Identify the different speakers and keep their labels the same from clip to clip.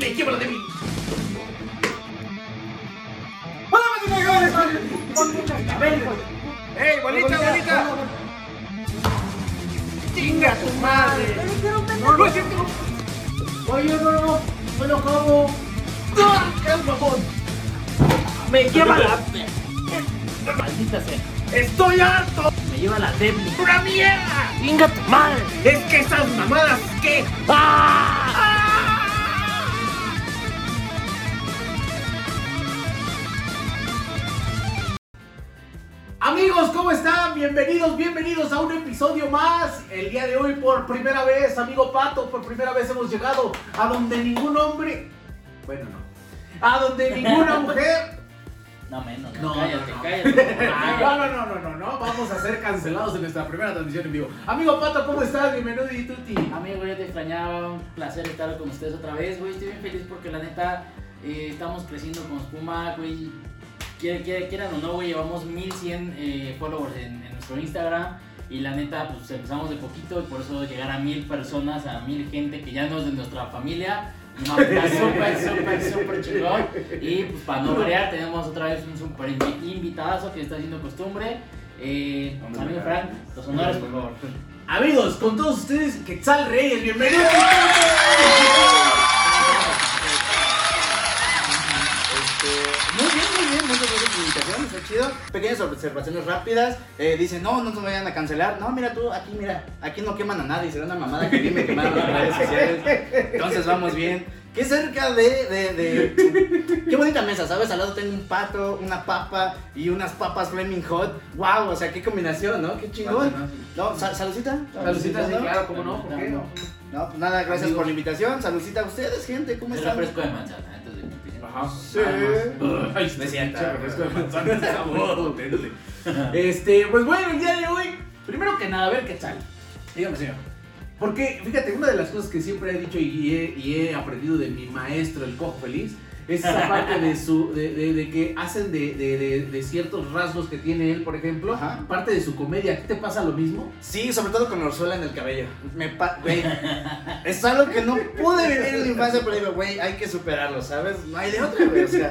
Speaker 1: ¡Me llevo la de mí! ¡Hola, ¡Ey, bolita, bolita! ¡Chinga tu madre! ¡No, es cierto!
Speaker 2: Oye, no, no, no lo como.
Speaker 1: ¡Ah!
Speaker 2: Me lleva la.
Speaker 1: ¡Maldita sea! ¡Estoy harto!
Speaker 2: Me lleva la débil.
Speaker 1: ¡Una mierda!
Speaker 2: ¡Venga tu madre!
Speaker 1: Es que esas mamadas que.
Speaker 2: ¡Ah! Amigos, ¿cómo están? Bienvenidos, bienvenidos a un episodio más. El día de hoy, por primera vez, amigo Pato, por primera vez hemos llegado a donde ningún hombre. Bueno, no. A donde ninguna mujer.
Speaker 3: No menos,
Speaker 2: No,
Speaker 3: cállate,
Speaker 2: no, no.
Speaker 3: cállate.
Speaker 2: No, no, no, no, no, no. Vamos a ser cancelados en nuestra primera transmisión en vivo. Amigo Pato, ¿cómo estás? Bienvenido y tuti.
Speaker 3: Amigo, yo te extrañaba, un placer estar con ustedes otra vez, güey. Estoy bien feliz porque la neta eh, estamos creciendo con espuma, güey. Quier- quier- Quieran o no, güey, llevamos 1100 eh, followers en, en nuestro Instagram. Y la neta, pues empezamos de poquito y por eso llegar a mil personas, a mil gente que ya no es de nuestra familia. No, está súper, súper, súper chingón. Y pues para no variar, tenemos otra vez un súper invi- invitadazo que está haciendo costumbre. Eh, amigo Frank, los honores, por favor.
Speaker 2: Amigos, con todos ustedes, Quetzal Reyes, bienvenido.
Speaker 4: Está chido. Pequeñas observaciones rápidas. Eh, dicen, no, no nos vayan a cancelar. No, mira tú, aquí, mira, aquí no queman a nadie. Será una mamada que viene quemaron las redes sociales. Entonces vamos bien. Qué cerca de, de, de- Qué bonita mesa, ¿sabes? Al lado tengo un pato, una papa y unas papas Flaming Hot. Wow, o sea, qué combinación, ¿no? Qué chingón. No, sal- saludcita.
Speaker 2: Saludcita, sí,
Speaker 4: ¿no?
Speaker 2: claro, cómo no, ¿por qué no?
Speaker 4: No, pues nada, gracias por la invitación. Saludcita a ustedes, gente, ¿cómo
Speaker 3: Es
Speaker 4: están?
Speaker 3: refresco de manzana
Speaker 2: Ajá.
Speaker 4: Sí.
Speaker 2: Ay, refresco de manzana está potente. Este, pues bueno, el día de hoy, primero que nada, a ver qué tal. Dígame, señor. Porque, fíjate, una de las cosas que siempre he dicho y he, y he aprendido de mi maestro, el cojo feliz, es esa parte de su, de, de- de que hacen de, de- de- de ciertos rasgos que tiene él, por ejemplo,
Speaker 4: Ajá.
Speaker 2: parte de su comedia. ¿A ti te pasa lo mismo?
Speaker 4: Sí, sobre todo con orzuela en el cabello. Me pa güey. Es algo que no pude vivir en la infancia, pero digo, güey, hay que superarlo, ¿sabes? No hay de otra, güey. O sea,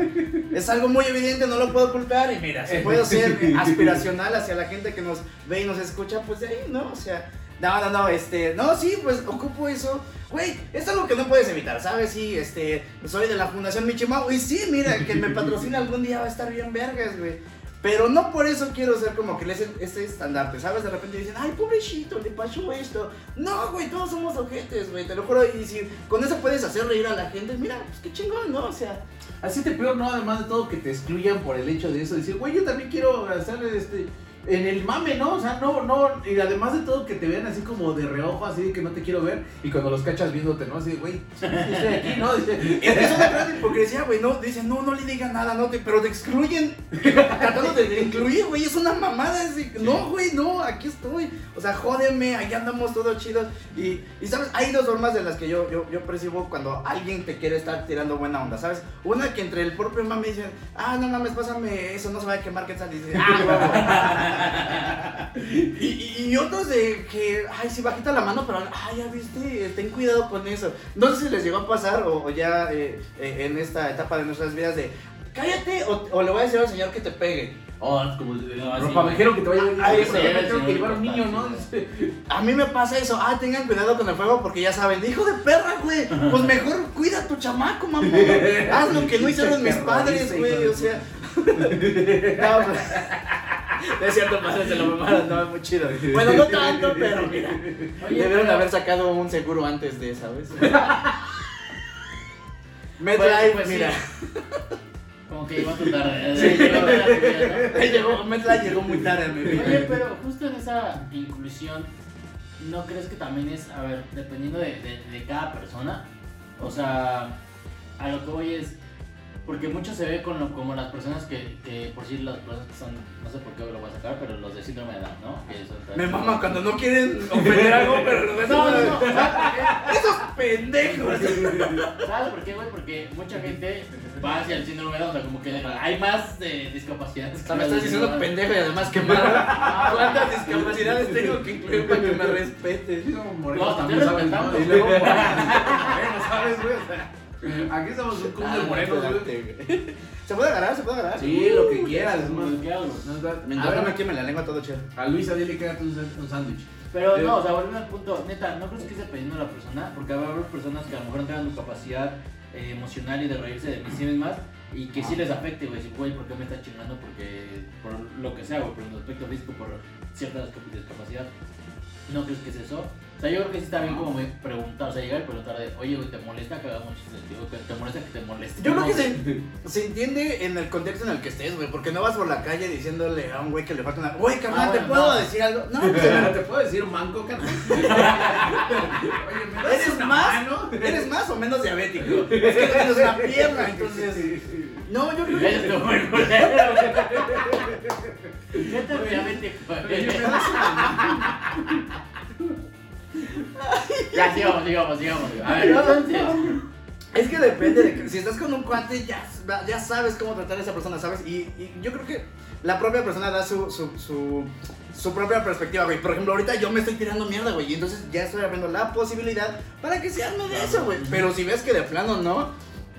Speaker 4: es algo muy evidente, no lo puedo ocultar. Y mira, si puedo ser aspiracional hacia la gente que nos ve y nos escucha, pues de ahí, ¿no? O sea, no, no, no, este, no, sí, pues ocupo eso. Güey, es algo que no puedes evitar, ¿sabes? Sí, este, soy de la Fundación Michimau. Y sí, mira, que me patrocina algún día va a estar bien vergas, güey. Pero no por eso quiero ser como que ese, ese estandarte, ¿sabes? De repente dicen, ay, pobrecito, le pasó esto. No, güey, todos somos ojetes, güey, te lo juro. Y si con eso puedes hacer reír a la gente, mira, pues qué chingón, ¿no? O sea,
Speaker 2: Así te peor, ¿no? Además de todo, que te excluyan por el hecho de eso. Decir, güey, yo también quiero hacer este. En el mame, ¿no? O sea, no, no. Y además de todo, que te vean así como de reojo, así de que no te quiero ver. Y cuando los cachas viéndote, ¿no? Así de, güey, estoy aquí, ¿no? Dice,
Speaker 4: es una gran hipocresía, güey, no, dicen, no, no le digan nada, no, te, pero te excluyen, tratando de, incluir, güey, es una mamada, no, güey, no, aquí estoy, o sea, jódeme, aquí andamos todos chidos, y, y sabes, hay dos formas de las que yo, yo, yo percibo cuando alguien te quiere estar tirando buena onda, ¿sabes? Una que entre el propio mame dicen, ah, no mames, pásame eso, no se vaya a quemar, que tal, y dices, ah. Y, otros de que, ay, sí, bajita la mano, pero, ay, ya viste, ten cuidado con eso. No sé si les llegó a pasar o, o ya eh, eh, en esta etapa de nuestras vidas de, cállate o, o le voy a decir al señor que te pegue.
Speaker 2: oh, es como
Speaker 3: No, sí,
Speaker 2: ropavejero que te vaya a me
Speaker 3: sí,
Speaker 2: tengo que llevar a un niño, ¿no?
Speaker 4: A mí me pasa eso, ah, tengan cuidado con el fuego porque ya saben, de hijo de perra, güey, pues mejor cuida a tu chamaco, mamá. Haz lo que no hicieron mis padres, güey, o sea. No, pues, es cierto, padre, se lo mamaron, no, es muy chido. Bueno, no tanto, pero mira.
Speaker 3: Oye,
Speaker 4: Debieron
Speaker 3: pero-
Speaker 4: haber sacado un seguro antes de, ¿sabes? MetLife,
Speaker 3: Pues, pues, sí.
Speaker 4: mira.
Speaker 3: Como que llegó tu tarde.
Speaker 4: Sí,
Speaker 3: llegó
Speaker 4: llegó- muy tarde a mi vida.
Speaker 3: Oye, pero justo en esa inclusión, ¿no crees que también es, a ver, dependiendo de, de- de cada persona? O sea, a lo que voy es, porque mucho se ve con lo- como las personas que, que, por decir, las personas que son, no sé por qué lo voy a sacar, pero los de síndrome de Down, ¿no? Que
Speaker 4: Me mama cuando no quieren ofender algo, pero.
Speaker 3: No, no, no, ¿sabes
Speaker 4: Esos pendejos.
Speaker 3: ¿Sabes por qué, güey? Porque mucha gente va hacia el síndrome de Down, o sea, como que hay más eh, discapacidades.
Speaker 4: O sea, me estás diciendo pendejo y además quemado. ¿Cuántas discapacidades tengo que incluir para que me respetes?
Speaker 2: sí, moreno
Speaker 3: No,
Speaker 2: también,
Speaker 3: te
Speaker 2: ¿sabes?
Speaker 3: respetamos.
Speaker 2: ¿no? Y luego, morenos, mames, güey. O sea, aquí somos un club de morenos, güey.
Speaker 4: ¿Se puede agarrar? ¿Se puede agarrar?
Speaker 2: Sí, lo que quieras. es más.
Speaker 3: Lo que hago.
Speaker 2: No, da-
Speaker 4: Mientras no me queme la lengua todo chido.
Speaker 2: a Luisa dile que haga un, sán- un sándwich.
Speaker 3: Pero no, o sea, volviendo al punto, neta, ¿no crees que esté dependiendo de la persona? Porque va a haber personas que a lo mejor no tengan la capacidad eh, emocional y de reírse de sí mismas y que sí les afecte, güey. Si, güey, ¿por qué me está chingando? Porque por lo que sea, güey, por el aspecto físico, por cierta discap- discapacidad. ¿No crees que es eso? O sea, yo creo que sí está bien como me preguntar, o sea, llegar y preguntar de, oye, güey, ¿te molesta que hagamos chistes? Digo, ¿te molesta que te moleste?
Speaker 4: Yo creo que se, se entiende en el contexto en el que estés, güey. Porque no vas por la calle diciéndole a un güey que le falta una. Güey, carnal,
Speaker 3: Ah,
Speaker 4: ¿te
Speaker 3: bueno,
Speaker 4: puedo
Speaker 3: no.
Speaker 4: decir algo? No, pues,
Speaker 2: ¿Te puedo decir manco, carnal? Oye, ¿me das
Speaker 4: ¿Eres
Speaker 2: una
Speaker 4: más?
Speaker 2: mano?
Speaker 4: ¿Eres más o menos diabético? Es que tienes una pierna, entonces. No, yo creo que.
Speaker 3: estoy muy culero. ¿Qué te diabético?
Speaker 2: Oye, ¿me das una mano?
Speaker 3: Ya, sigamos, sigamos, sigamos. A ver, entonces.
Speaker 4: Es que depende de que si estás con un cuate ya, ya sabes cómo tratar a esa persona, ¿sabes? Y, y yo creo que la propia persona da su, su, su, su propia perspectiva, güey. Por ejemplo, ahorita yo me estoy tirando mierda, güey. Y entonces ya estoy abriendo la posibilidad para que se arme de eso, güey. Pero si ves que de plano no,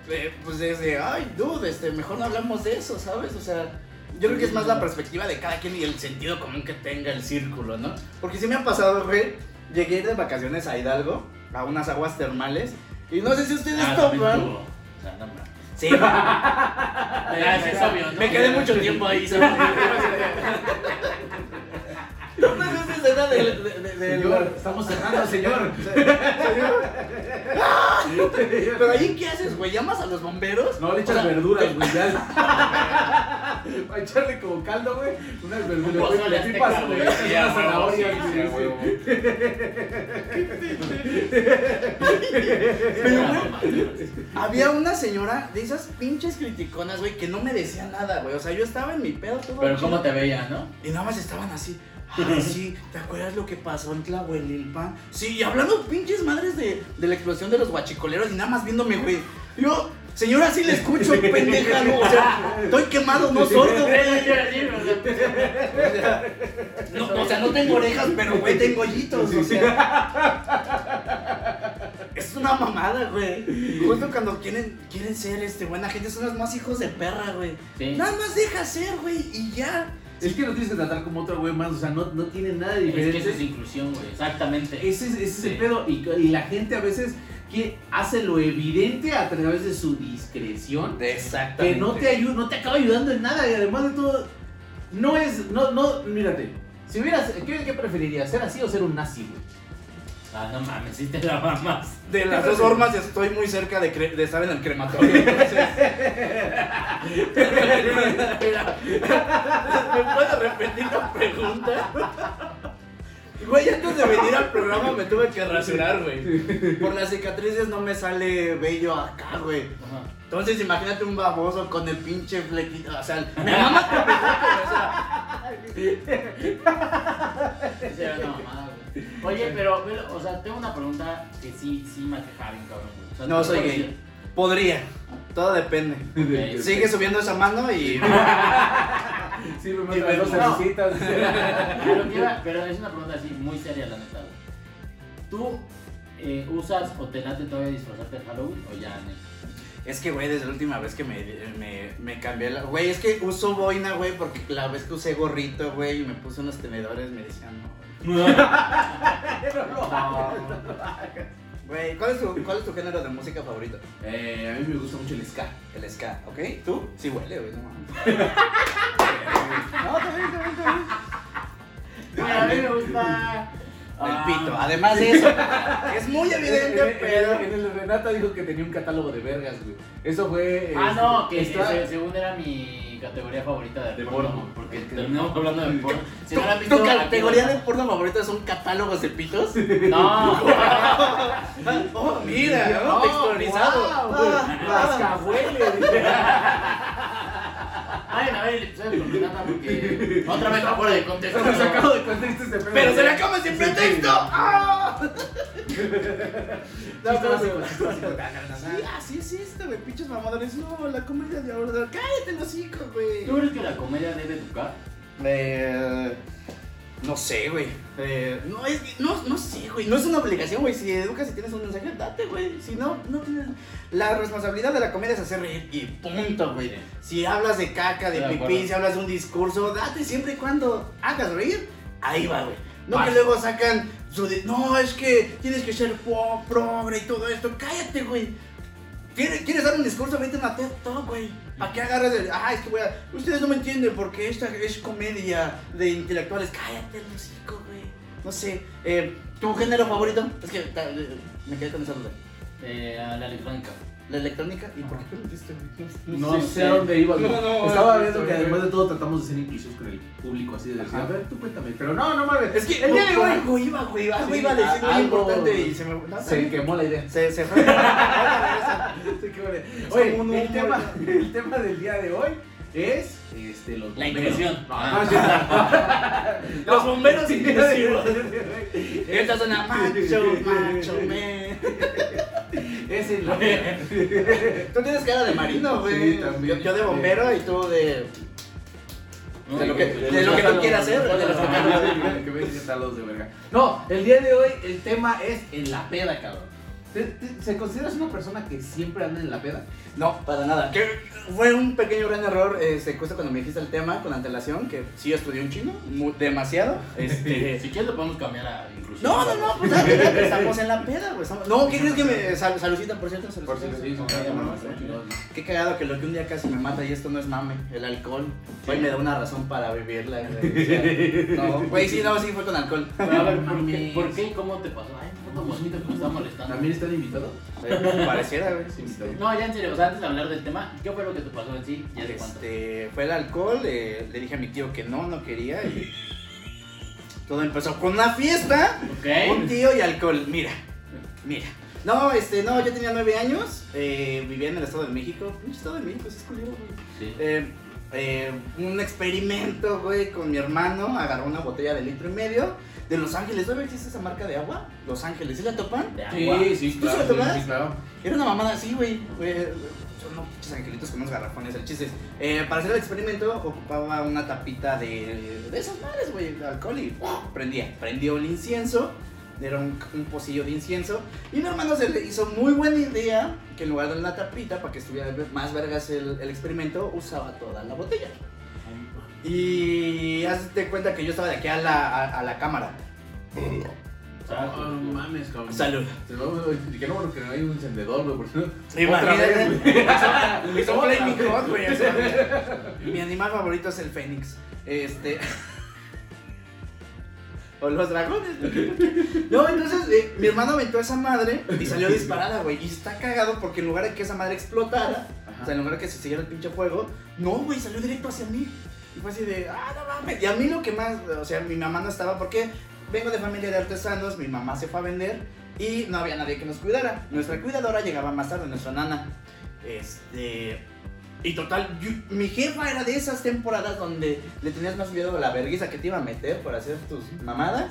Speaker 4: eh, pues desde, ay, dude, este, mejor no hablamos de eso, ¿sabes? O sea, yo creo que es más la perspectiva de cada quien y el sentido común que tenga el círculo, ¿no? Porque si me ha pasado, güey, llegué a ir de vacaciones a Hidalgo, a unas aguas termales. Y no sé si ustedes
Speaker 3: Ah, también
Speaker 4: topan.
Speaker 3: tuvo. O sea, no mames.
Speaker 4: Sí,
Speaker 3: es obvio, ¿no?
Speaker 4: me quedé mucho tiempo ahí. ¿No me esa escena del- de- de- del-
Speaker 2: Señor, estamos cerrando, señor.
Speaker 4: Pero ahí, ¿qué haces, güey? ¿Llamas a los bomberos?
Speaker 2: No, le echas
Speaker 4: O sea,
Speaker 2: verduras, güey. Ya. Para echarle como caldo, güey. Unas verduras.
Speaker 3: Un
Speaker 2: Le pipas, güey.
Speaker 3: güey.
Speaker 2: le echas
Speaker 3: Sí,
Speaker 2: unas
Speaker 3: a huevo,
Speaker 2: zanahorias,
Speaker 3: sí,
Speaker 2: güey,
Speaker 3: sí, a
Speaker 2: sí.
Speaker 3: huevo.
Speaker 4: Pero, güey, había una señora de esas pinches criticonas, güey, que no me decía nada, güey. O sea, yo estaba en mi pedo todo
Speaker 3: Pero
Speaker 4: chido.
Speaker 3: cómo te veía, ¿no?
Speaker 4: Y nada más estaban así. Sí, ¿te acuerdas lo que pasó en Tlahuelilpan? Sí, y hablando pinches madres de, de la explosión de los guachicoleros y nada más viéndome, güey. Yo, señora, sí le escucho, pendeja, ¿no? O sea, estoy quemado, no sordo, güey. O sea, no, o sea, no tengo orejas, pero, güey, tengo hoyitos, o sea. Es una mamada, güey. Justo cuando quieren, quieren ser este, buena gente, son los más hijos de perra, güey.
Speaker 3: Sí.
Speaker 4: Nada más deja ser, güey, y ya.
Speaker 2: Es que no tienes que tratar como otro güey más. O sea, no, no tiene nada de
Speaker 3: Es que eso es
Speaker 2: diferente.
Speaker 3: inclusión, güey. Exactamente.
Speaker 2: Ese es, ese es el pedo. Y, y la gente a veces que hace lo evidente a través de su discreción.
Speaker 4: Exactamente.
Speaker 2: que no te ayuda, no te acaba ayudando en nada y además de todo no es no no mírate si hubieras ¿qué, qué preferirías ser así o ser un nazi güey
Speaker 3: Ah, no mames, sí te la mamas.
Speaker 4: De las dos formas estoy muy cerca de, cre- de estar en el crematorio. Entonces... ¿Me puedes repetir la pregunta? Güey, antes de venir al programa me tuve que rasurar, güey. Por las cicatrices no me sale vello acá, güey. Entonces imagínate un baboso con el pinche flequito. O sea, me mama con el flequito,
Speaker 3: Esa era una mamada, güey. Oye, pero, pero, o sea, tengo una pregunta que sí, sí me aquejaba bien, cabrón, güey. O sea,
Speaker 4: No soy gay.
Speaker 3: decir-
Speaker 4: Podría. Todo depende. Sigue subiendo esa mano y.
Speaker 2: sí me
Speaker 4: Y
Speaker 2: mandas dos cervecitas
Speaker 3: Pero, es una pregunta así, muy seria, la neta. ¿Tú eh, usas o te late todavía disfrazarte de Halloween o ya?
Speaker 4: Es que, güey, desde la última vez que me, me, me cambié la. Güey, es que uso boina, güey, porque la vez que usé gorrito, güey, y me puse unos tenedores, me decían, no. Güey, ¿cuál, es tu, ¿cuál es tu género de música favorito?
Speaker 2: eh, a mí me gusta mucho el ska
Speaker 4: El ska, ¿ok? ¿Tú? Sí huele, güey, no mames. No, está bien, está bien, está bien.
Speaker 3: Mira, a mí me gusta...
Speaker 4: El
Speaker 3: ah,
Speaker 4: pito, además de eso. Es muy
Speaker 2: en,
Speaker 4: evidente,
Speaker 2: en-
Speaker 4: pero.
Speaker 2: en el Renata dijo que tenía un catálogo de vergas güey eso fue
Speaker 3: Ah,
Speaker 2: este,
Speaker 3: no, que
Speaker 2: está-
Speaker 3: se- según era mi categoría favorita de,
Speaker 2: De
Speaker 3: porno,
Speaker 2: porno.
Speaker 3: Porque terminamos hablando de porno. Si
Speaker 4: ¿Tu,
Speaker 3: no la han
Speaker 4: tu
Speaker 3: visto,
Speaker 4: categoría de porno favorita son catálogos de pitos?
Speaker 3: No.
Speaker 4: Oh, mira, ¿no?
Speaker 2: Oh,
Speaker 4: Textualizado.
Speaker 2: wow.
Speaker 4: Ah, ah.
Speaker 3: Ay, a ver el episodio con Renata porque otra vez está fuera de contexto.
Speaker 2: Estamos sacado de contexto este pedo.
Speaker 4: Pero se la come sin pretexto. ¡Ah! No, pero sí, Sí, así es esto, güey. Pinches mamadores. No, la comedia de ahora. Cállate los hijos, güey.
Speaker 3: ¿Tú crees que la comedia debe educar?
Speaker 4: Eh, No sé, güey. Eh, no, es, no, no sé, güey. No es una obligación, güey. Si educas y tienes un mensaje, date, güey. Si no, no tienes. La responsabilidad de la comedia es hacer reír y punto, güey. Si hablas de caca, de
Speaker 3: De
Speaker 4: pipí,
Speaker 3: acuerdo.
Speaker 4: si hablas de un discurso, date siempre y cuando hagas reír. Ahí va, güey. No
Speaker 2: Vas.
Speaker 4: que luego sacan su de, no, es que tienes que ser po- progre y todo esto. Cállate, güey. ¿Quieres, ¿Quieres dar un discurso? Vete a TED Talk, güey. ¿Para qué agarras el.? Ah, es que voy a. Ustedes no me entienden porque esta es comedia de intelectuales. Cállate, el hocico, güey. No sé. Eh, ¿Tu género favorito? Es que eh, me quedé con esa duda.
Speaker 3: Eh, la electrónica.
Speaker 4: ¿La electrónica? ¿Y por qué preguntiste, güey?
Speaker 2: No
Speaker 3: Sí,
Speaker 2: sé a dónde iba.
Speaker 4: No, no,
Speaker 2: Estaba
Speaker 4: no,
Speaker 2: viendo
Speaker 4: no,
Speaker 2: que
Speaker 4: no.
Speaker 2: además de todo tratamos de ser inclusivos con el público, así de decir,
Speaker 4: Ajá.
Speaker 2: a ver, tú cuéntame. Pero no, no mames.
Speaker 4: Es que
Speaker 2: el día de hoy
Speaker 4: algo iba, güey. Algo
Speaker 2: Sí,
Speaker 4: iba a decir muy
Speaker 2: algo-
Speaker 4: importante y se me. no,
Speaker 2: se quemó la idea.
Speaker 4: Se, se fue.
Speaker 2: Se quemó la idea. Oye, el tema, el tema del día de hoy es este, los
Speaker 3: La
Speaker 2: bomberos.
Speaker 3: inclusión.
Speaker 2: No,
Speaker 3: Ah.
Speaker 2: no,
Speaker 4: Los bomberos inclusivos.
Speaker 2: Es,
Speaker 4: Esta suena macho, macho, man.
Speaker 2: es el.
Speaker 4: Tú tienes cara de marino, güey.
Speaker 2: Sí, también.
Speaker 4: Yo, yo de bombero y tú de.
Speaker 3: No,
Speaker 4: De lo que-
Speaker 3: de
Speaker 4: de lo que tú quieras hacer,
Speaker 3: de los
Speaker 4: que.
Speaker 2: No, el día de hoy el tema es en la peda, cabrón. ¿Te- te- ¿Se consideras una persona que siempre anda en la peda?
Speaker 4: No, para nada. Que fue un pequeño gran error, este, justo cuando me dijiste el tema con antelación, que sí estudié un chino, demasiado. Este.
Speaker 3: Si quieres lo podemos cambiar a inclusión.
Speaker 4: No, no, no, pues estamos en la peda, güey. estamos- No, ¿qué crees que me. Sal, por cierto,
Speaker 2: sí,
Speaker 4: Ay,
Speaker 2: cada
Speaker 4: mamá,
Speaker 2: uno, son chingados, ¿no?
Speaker 4: Qué cagado que lo que un día casi me mata y esto no es mame, el alcohol. Hoy me da una razón para vivirla. güey. O sea, No, güey, sí, no, sí fue con alcohol.
Speaker 3: Pero a ver, ¿por qué. ¿por qué y cómo te pasó? Ay, puto mosquito que me está molestando.
Speaker 2: ¿También están invitados?
Speaker 4: Eh, Pareciera, güey.
Speaker 2: Sí, invitado.
Speaker 3: No, ya en serio, o sea, antes de hablar del tema, ¿qué fue lo que te pasó en sí? Ya de cuánto.
Speaker 4: Este, fue el alcohol, eh, le dije a mi tío que no, no quería y todo empezó con una fiesta, un tío y alcohol. Mira, mira. No, este, no, yo tenía nueve años, eh, vivía en el Estado de México. Pinche Estado de México, sí es culero, güey.
Speaker 3: Sí.
Speaker 4: Eh, eh, un experimento, güey, con mi hermano. Agarró una botella de litro y medio de Los Ángeles. ¿Todavía existe esa marca de agua? Los Ángeles. ¿Sí la topan?
Speaker 3: De agua.
Speaker 2: Sí, sí,
Speaker 4: ¿Tú se
Speaker 2: claro.
Speaker 4: tomas?
Speaker 2: Sí, sí, claro.
Speaker 4: Era una mamada así, güey. Son unos pinches angelitos con unos garrafones. El chiste es, eh, para hacer el experimento ocupaba una tapita de, de esas madres, güey, de alcohol y prendía. Prendió el incienso. Era un, un pocillo de incienso. Y mi hermano se le hizo muy buena idea que en lugar de una tapita, para que estuviera más vergas el, el experimento, usaba toda la botella. Y hazte cuenta que yo estaba de aquí a la, a, a la cámara.
Speaker 2: Oh, no mames, cabrón.
Speaker 4: Salud.
Speaker 2: Que no, porque no hay un encendedor, güey.
Speaker 4: Imagínate. mi, mi animal favorito es el Fénix. Este. O los dragones. No, entonces eh, mi hermano aventó a esa madre y salió disparada, güey. Y está cagado porque en lugar de que esa madre explotara, o sea, en lugar de que se siguiera el pinche fuego, no, güey, salió directo hacia mí. Y fue así de, ah, no mames. Y a mí lo que más, o sea, mi mamá no estaba porque vengo de familia de artesanos, mi mamá se fue a vender y no había nadie que nos cuidara. Nuestra cuidadora llegaba más tarde, nuestra nana. Este. Y total, yo- mi jefa era de esas temporadas donde le tenías más miedo a la vergüenza que te iba a meter por hacer tus mamadas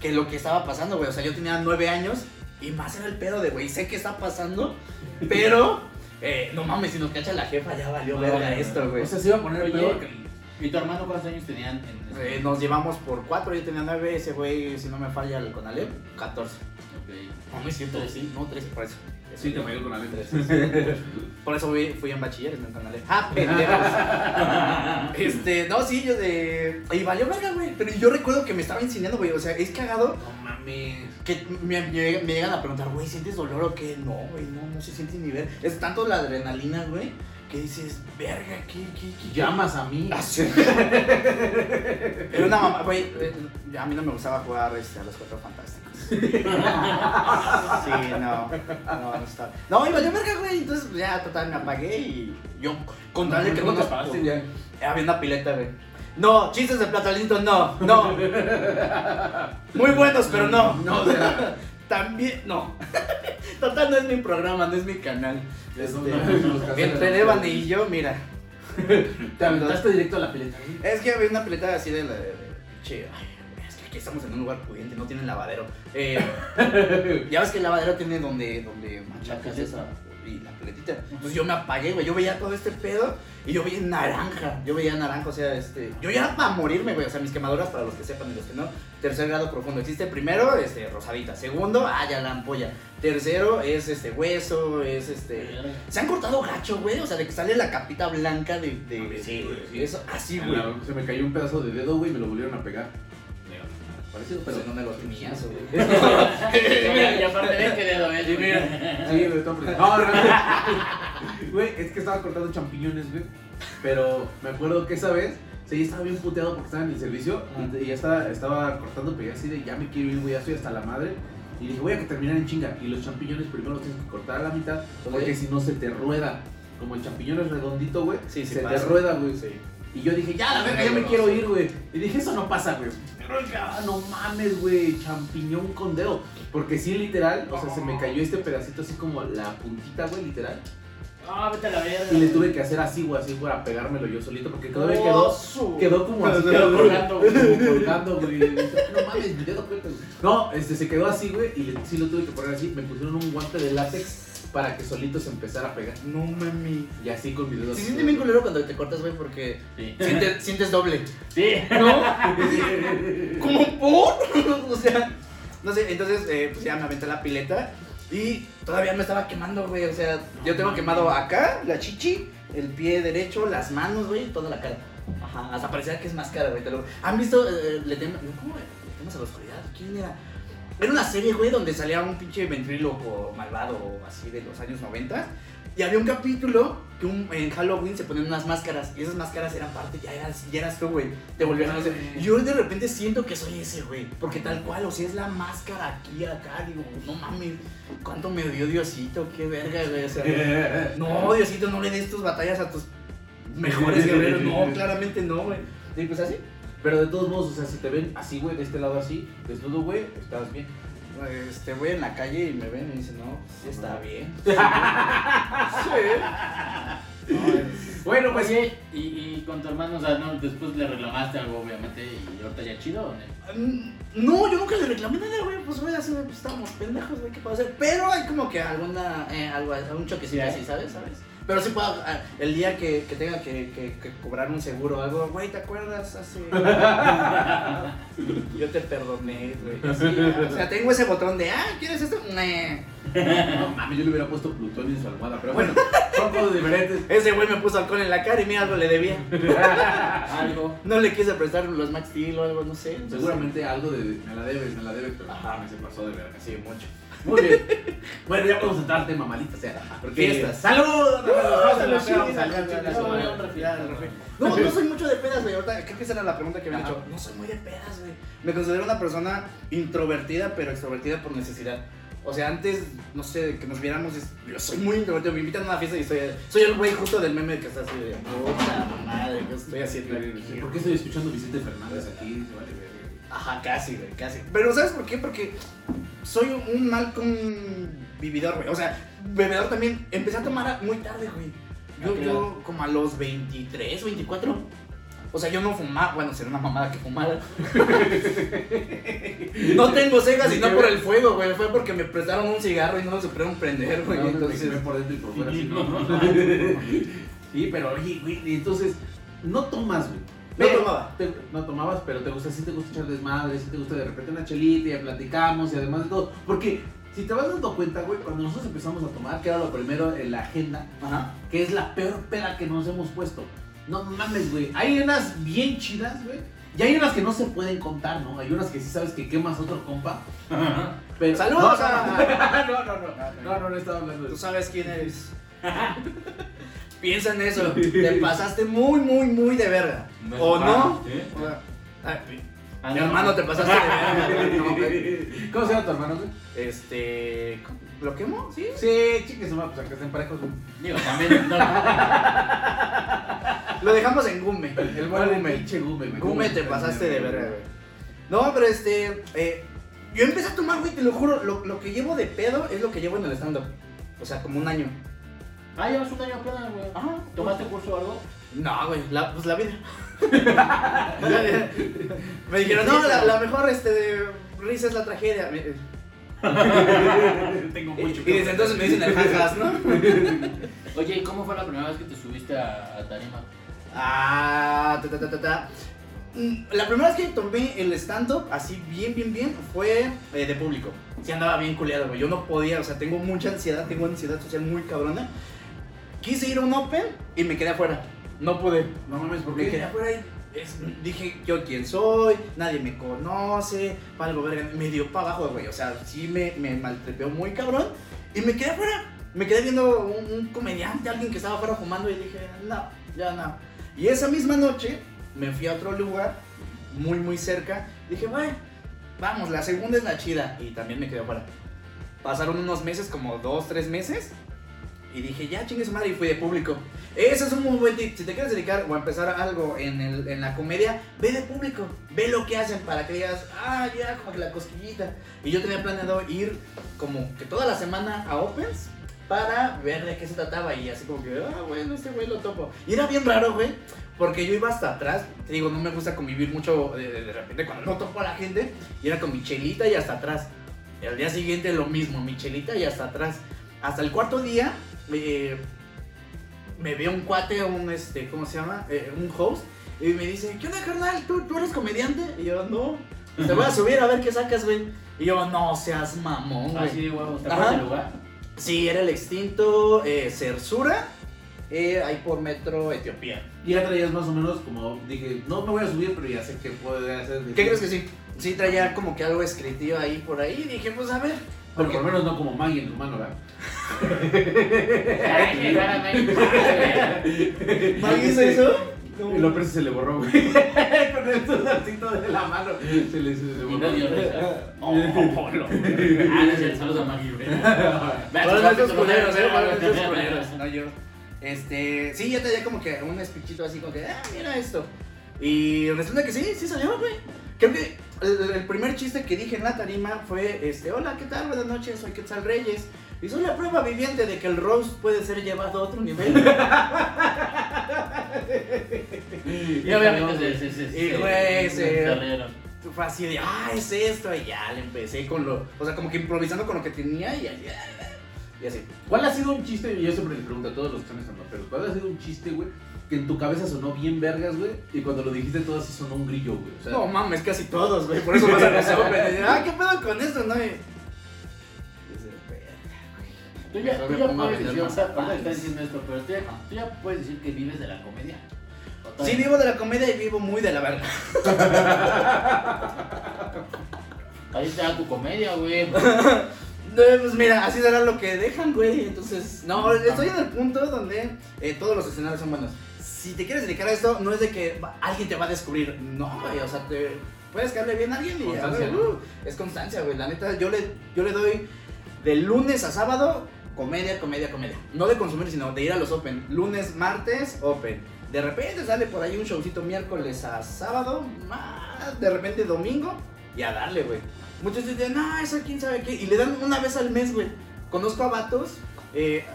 Speaker 4: que lo que estaba pasando, güey. O sea, yo tenía nueve años y más era el pedo de, güey, sé qué está pasando, pero eh, no mames, si nos cacha la jefa ya valió verga esto, güey.
Speaker 2: O sea, se iba a poner
Speaker 3: Oye,
Speaker 2: peor que-
Speaker 3: ¿y tu hermano cuántos años tenían en
Speaker 4: Eh, nos llevamos por cuatro, yo tenía nueve, ese güey, si no me falla el Conalep, 14.
Speaker 3: Ok.
Speaker 4: No, no es cierto, sí, no, 13, por eso.
Speaker 2: Sí, te mayor con la letra.
Speaker 4: Por eso fui, fui en bachilleres, no en Conalep. ¡Ah, pendejos! este, no, sí, yo de... Y valió verga, güey. Pero yo recuerdo que me estaba incendiando, güey. O sea, es cagado
Speaker 2: No mames.
Speaker 4: que me, me- me llegan a preguntar, güey, ¿sientes dolor o qué? No, güey, no, no se siente ni ver. Es tanto la adrenalina, güey, que dices, verga, ¿qué, qué, qué? qué?"
Speaker 2: Llamas a mí.
Speaker 4: Ah, sí. Era una mamá, güey, eh, a mí no me gustaba jugar este, a los cuatro fantásticos. Sí, no, no, no estaba. No, y valió verga, güey, entonces pues, ya total me apagué y yo con tal de que no
Speaker 2: te
Speaker 4: nos
Speaker 2: apagaste ya?
Speaker 4: Había una pileta, güey. No, chistes de platalito, no, no. Muy buenos, pero no.
Speaker 2: No, o sea,
Speaker 4: También, no. Total, no es mi programa, no es mi canal.
Speaker 2: Es
Speaker 4: Este, entre Devane y yo, mira.
Speaker 2: te aventaste directo a la pileta.
Speaker 4: Es que había una pileta así de la. De, de- es que aquí estamos en un lugar pudiente, no tienen lavadero. Eh, ya ves que el lavadero tiene donde, donde machacas esa. y la paletita. Entonces yo me apagué, güey. Yo veía todo este pedo y yo veía naranja. Yo veía naranja, o sea, este. Yo ya era para morirme, güey. O sea, mis quemaduras, para los que sepan y los que no. Tercer grado profundo. Existe primero, este, rosadita. Segundo, ah, ya la ampolla. Tercero es este hueso, es este. Se han cortado gacho, güey. O sea, de que sale la capita blanca de. de
Speaker 2: Sí, güey, sí.
Speaker 4: Eso, así,
Speaker 2: En
Speaker 4: güey.
Speaker 2: Se me cayó un pedazo de dedo, güey, y me lo volvieron a pegar. Parecido,
Speaker 4: Pero no me lo tenías, güey.
Speaker 3: Y aparte ves qué dedo es, güey.
Speaker 2: Sí, está presente. No, no. Güey, es que estaba cortando champiñones, güey. Pero me acuerdo que esa vez, sí, estaba bien puteado porque estaba en el servicio y, y ya estaba, estaba cortando, pero ya así de ya me quiero ir, güey, ya estoy hasta la madre. Y dije, voy a que terminar en chinga. Y los champiñones primero los tienes que cortar a la mitad porque si no se te rueda. Como el champiñón es redondito, güey,
Speaker 4: Sí, sí
Speaker 2: se
Speaker 4: pasa.
Speaker 2: te rueda, güey.
Speaker 4: Sí.
Speaker 2: Y yo dije, ya, la verga, ya me quiero ir, güey. Y dije, eso no pasa, güey. Pero ya, no mames, güey, champiñón con dedo. Porque sí, literal, o sea, se me cayó este pedacito así como la puntita, güey, literal.
Speaker 3: Ah, vete a la verga.
Speaker 2: Y le tuve que hacer así, güey, así para pegármelo yo solito. Porque todavía quedó, quedó como así, quedó colgando, güey, como colgando, güey. No mames, mi dedo, güey. No, este, se quedó así, güey, y le- sí lo tuve que poner así. Me pusieron un guante de látex para que solito se empezara a pegar.
Speaker 4: No mami.
Speaker 2: Y así con mi dedo.
Speaker 4: Se siente bien culero cuando te cortas, güey, porque
Speaker 3: Sí.
Speaker 4: sientes, sientes doble.
Speaker 3: Sí.
Speaker 4: ¿No? ¿Cómo por? o sea, no sé, entonces eh, pues ya me aventé la pileta y todavía me estaba quemando, güey. O sea, yo tengo quemado acá, la chichi, el pie derecho, las manos, güey, y toda la cara. Ajá, hasta parecía que es máscara, güey. te lo- ¿Han visto? eh, le temas, ¿Cómo? Le temas a la oscuridad. ¿Quién era? Era una serie, güey, donde salía un pinche ventríloco malvado así de los años 90. Y había un capítulo que un- en Halloween se ponían unas máscaras. Y esas máscaras eran parte, ya eras, ya eras tú, güey. Te volvían a hacer. Y yo de repente siento que soy ese, güey. Porque tal cual, o sea, es la máscara aquí, acá. Digo, no mames, ¿cuánto me dio Diosito? Qué verga, güey. O sea, no, Diosito, no le des tus batallas a tus mejores guerreros. No, claramente no, güey. Y pues así.
Speaker 2: Pero de todos modos, o sea, si te ven así, güey, de este lado así, desnudo, güey, estás bien.
Speaker 4: Este, voy en la calle y me ven y dicen, no, sí está bien. sí. No, es-
Speaker 2: Bueno, pues
Speaker 3: Oye, y, y con tu hermano, o sea, ¿no? después le reclamaste algo, obviamente, y ahorita ya chido, ¿o no?
Speaker 4: Mm, No, yo nunca le reclamé nada, güey. Pues, güey, así, pues estábamos pendejos, güey, ¿qué puedo hacer? Pero hay como que alguna, eh, algo, algún choquecito
Speaker 3: Sí,
Speaker 4: así, ¿sabes? ¿Sabes? Pero sí puedo, ah, el día que, que tenga que, que- que cobrar un seguro o algo, güey, ¿te acuerdas? Hace... yo te perdoné, güey. o sea, tengo ese botón de, ah, ¿quieres esto?
Speaker 2: No mames, yo le hubiera puesto plutonio en su almohada, pero bueno, son cosas diferentes.
Speaker 4: Ese güey me puso alcohol en la cara y mira, algo le debía.
Speaker 3: Algo.
Speaker 4: No le quise prestar los Max Steel o algo, no sé.
Speaker 2: Seguramente algo de me la debes, me la debes, pero
Speaker 4: Ajá.
Speaker 2: me se pasó de verga.
Speaker 4: Sí, mucho.
Speaker 2: Muy bien. Bueno, ya podemos entrar al tema, malita sea. Porque
Speaker 4: Fiestas.
Speaker 2: ¡Salud!
Speaker 4: No, no soy mucho de pedas, güey. Ahorita, creo que esa era la pregunta que me han hecho. No soy muy de pedas, güey. Me considero una persona introvertida, pero extrovertida por necesidad. O sea, antes, no sé, que nos viéramos, es- yo soy muy introvertido. Me invitan a una fiesta y soy, soy el güey justo del meme que está así de puta madre, ¿qué estoy haciendo aquí?"
Speaker 2: ¿Por qué estoy escuchando Vicente Fernández aquí?
Speaker 4: Ajá, casi, güey, casi. Pero ¿sabes por qué? Porque soy un mal con vividor, güey. O sea, bebedor también. Empecé a tomar muy tarde, güey. Yo,
Speaker 3: ¿A qué
Speaker 4: yo como a los 23, 24. O sea, yo no fumaba. Bueno, sería una mamada que fumara. no tengo cegas y no por el fuego, güey. Fue porque me prestaron un cigarro y no lo supieron prender, güey.
Speaker 2: No,
Speaker 4: Entonces.
Speaker 2: me por dentro y por fuera, así, ¿no? Sí, pero oye, güey, y entonces, no tomas, güey.
Speaker 4: No tomaba.
Speaker 2: te- no tomabas, pero te gusta, sí te gusta echar desmadre, sí te gusta de repente una chelita y ya platicamos y además de todo. Porque si te vas dando cuenta, güey, cuando nosotros empezamos a tomar, que era lo primero en la agenda,
Speaker 4: Ajá.
Speaker 2: que es la peor peda que nos hemos puesto. No mames, güey. Hay unas bien chidas, güey. Y hay unas que no se pueden contar, ¿no? Hay unas que sí sabes que quemas otro compa. Pero...
Speaker 4: ¡Saludos
Speaker 2: No, no, no, no, no, no, no, no estaba hablando de
Speaker 4: Tú
Speaker 2: eso.
Speaker 4: sabes quién eres. Piensa en eso. Te pasaste muy, muy, muy de verga. ¿O no?
Speaker 3: ¿Eh?
Speaker 4: O sea, ay,
Speaker 3: Ah,
Speaker 4: Mi
Speaker 3: no.
Speaker 4: hermano te pasaste de verga. no.
Speaker 2: ¿Cómo se llama tu hermano, güey?
Speaker 4: Este. ¿Lo quemo? Sí.
Speaker 2: Sí, chiques, pues aunque estén parejos.
Speaker 3: Digo, también. no.
Speaker 4: Lo dejamos en Gume. El buen Gume.
Speaker 2: pinche Gume.
Speaker 4: Gume te pasaste de verga, güey. No, pero este. eh, yo empecé a tomar, güey, te lo juro. Lo, lo que llevo de pedo es lo que llevo en el stand-up. O sea, como un año.
Speaker 3: Ah, llevas un año apenas, güey.
Speaker 4: Ajá.
Speaker 3: ¿Tomaste curso o algo?
Speaker 4: No, güey, la, pues la vida. Me dijeron, no, la, la mejor este, de risa es la tragedia.
Speaker 2: Tengo mucho
Speaker 4: y desde entonces me dicen el jajas, ¿no?
Speaker 3: Oye, ¿y cómo fue la primera vez que te subiste a, a tarima?
Speaker 4: Ah, ta, ta, ta, ta, ta. Mm, La primera vez que tomé el stand-up, así bien, bien, bien, fue eh, de público. Sí andaba bien culiado, güey. Yo no podía, o sea, tengo mucha ansiedad, tengo ansiedad social muy cabrona. Quise ir a un open y me quedé afuera. No pude.
Speaker 2: No mames, ¿por
Speaker 4: Me quedé
Speaker 2: qué?
Speaker 4: afuera y es- dije yo quién soy, nadie me conoce, verga, me dio para abajo, güey. O sea, sí me, me maltrepeó muy cabrón y me quedé afuera. Me quedé viendo un, un comediante, alguien que estaba afuera fumando y dije, no, ya no. Y esa misma noche me fui a otro lugar, muy, muy cerca. Dije, güey, vamos, la segunda es la chida. Y también me quedé afuera. Pasaron unos meses, como dos, tres meses. Y dije, ya chingue su madre, y fui de público. Ese es un muy buen tip. Si te quieres dedicar o empezar algo en, el- en la comedia, ve de público. Ve lo que hacen para que digas, ah, ya, como que la cosquillita. Y yo tenía planeado ir como que toda la semana a Opens para ver de qué se trataba. Y así como que, ah, bueno, este güey lo topo. Y era bien raro, güey. Porque yo iba hasta atrás, te digo, no me gusta convivir mucho de repente cuando no topo a la gente. Y era con mi chelita y hasta atrás. Y al día siguiente lo mismo, mi chelita y hasta atrás. Hasta el cuarto día, eh, me ve un cuate, un, este, ¿cómo se llama? Eh, un host. Y me dice, ¿qué onda, carnal? ¿Tú, ¿Tú eres comediante? Y yo, no. Te voy a subir a ver qué sacas, güey. Y yo, no seas mamón, güey.
Speaker 3: Así de huevos, ¿te acuerdas del lugar?
Speaker 4: Sí, era el extinto eh, Cersura, eh, ahí por metro Etiopía.
Speaker 2: Y ya traías más o menos como, dije, no me voy a subir, pero ya sé qué puedo hacer.
Speaker 4: ¿Qué crees que sí? Sí, traía como que algo escrito ahí por ahí. Y dije, pues a ver.
Speaker 2: Pero por lo menos no como Maggie en tu mano, ¿verdad?
Speaker 3: Ay, llegar a.
Speaker 4: ¿Maggie hizo eso?
Speaker 2: Y López se le borró, güey. Con el sudorcito de la mano. Se le, se le
Speaker 3: Y
Speaker 2: borró.
Speaker 3: no dio risa. Oh, lo- Ah, no es saludos a Maggie, güey.
Speaker 4: Nuestros
Speaker 3: capítulo,
Speaker 4: culeros, eh,
Speaker 3: vean, vean.
Speaker 4: culeros, no yo. Este, sí, ya traía como que un espichito así como que, ah, mira esto. Y resulta que sí, sí salió, güey. Creo que el, el primer chiste que dije en la tarima fue, este, hola, ¿qué tal? Buenas noches, soy Quetzal Reyes. Y soy la prueba viviente de que el roast puede ser llevado a otro nivel.
Speaker 3: Y obviamente
Speaker 4: Y, güey, se-. Fue así de, ah, es esto. Y ya le empecé con lo, o sea, como que improvisando con lo que tenía y así. Y así.
Speaker 2: ¿Cuál ha sido un chiste? Y yo siempre les pregunto a todos los que están estando, pero ¿cuál ha sido un chiste, güey? Que en tu cabeza sonó bien vergas, güey. Y cuando lo dijiste todo así sonó un grillo, güey. O sea,
Speaker 4: No mames, casi todos, güey. Por eso los Open. Ah, ¿qué pedo con esto, no? Y- Dice, "Verga,
Speaker 3: Tú ya, tú
Speaker 4: me
Speaker 3: puedes decir, diciendo esto, pero tú ya, tú ya puedes decir que vives de la comedia. ¿O
Speaker 4: Sí, vivo de la comedia y vivo muy de la verga.
Speaker 3: Ahí está tu comedia, güey.
Speaker 4: No, pues mira, así será lo que dejan, güey. Entonces, no, estoy en el punto donde eh, todos los escenarios son buenos. Si te quieres dedicar a esto, no es de que alguien te va a descubrir. No, güey, o sea, te puedes caerle bien a alguien y
Speaker 2: Constancia,
Speaker 4: ver, uh, es constancia, güey. La neta, yo le, yo le doy de lunes a sábado comedia, comedia, comedia. No de consumir, sino de ir a los Open. Lunes, martes, Open. De repente sale por ahí un showcito miércoles a sábado, más de repente domingo y a darle, güey. Muchos dicen, no, eso quién sabe qué. Y le dan una vez al mes, güey. Conozco a vatos. eh,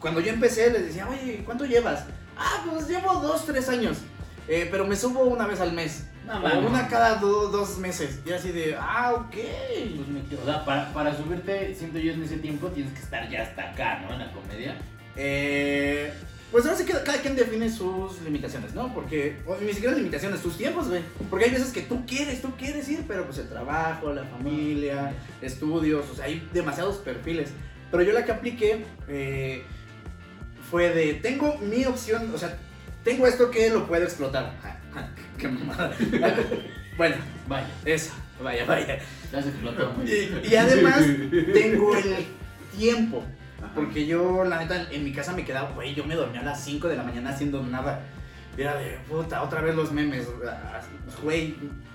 Speaker 4: cuando yo empecé, les decía, oye, ¿cuánto llevas? Ah, pues llevo dos, tres años. Eh, pero me subo una vez al mes.
Speaker 3: No,
Speaker 4: O una cada do- dos meses. Y así de, ah, ok.
Speaker 3: Pues me O sea, para, para subirte, siento yo en ese tiempo, tienes que estar ya hasta acá, ¿no? En la comedia.
Speaker 4: Eh, pues ahora sí que cada quien define sus limitaciones, ¿no? Porque, o ni siquiera limitaciones, tus tiempos, güey. Porque hay veces que tú quieres, tú quieres ir, pero pues el trabajo, la familia, estudios, o sea, hay demasiados perfiles. Pero yo la que apliqué eh, fue de, tengo mi opción, o sea, tengo esto que lo puedo explotar. Qué mamada. bueno,
Speaker 3: Vaya,
Speaker 4: eso, vaya, vaya.
Speaker 3: ya se explotó.
Speaker 4: Y, y además tengo el tiempo.
Speaker 2: Ajá.
Speaker 4: Porque yo, la neta, en mi casa me quedaba, güey, yo me dormía a las 5 de la mañana haciendo nada. Y era de, puta, otra vez los memes. ah, Güey,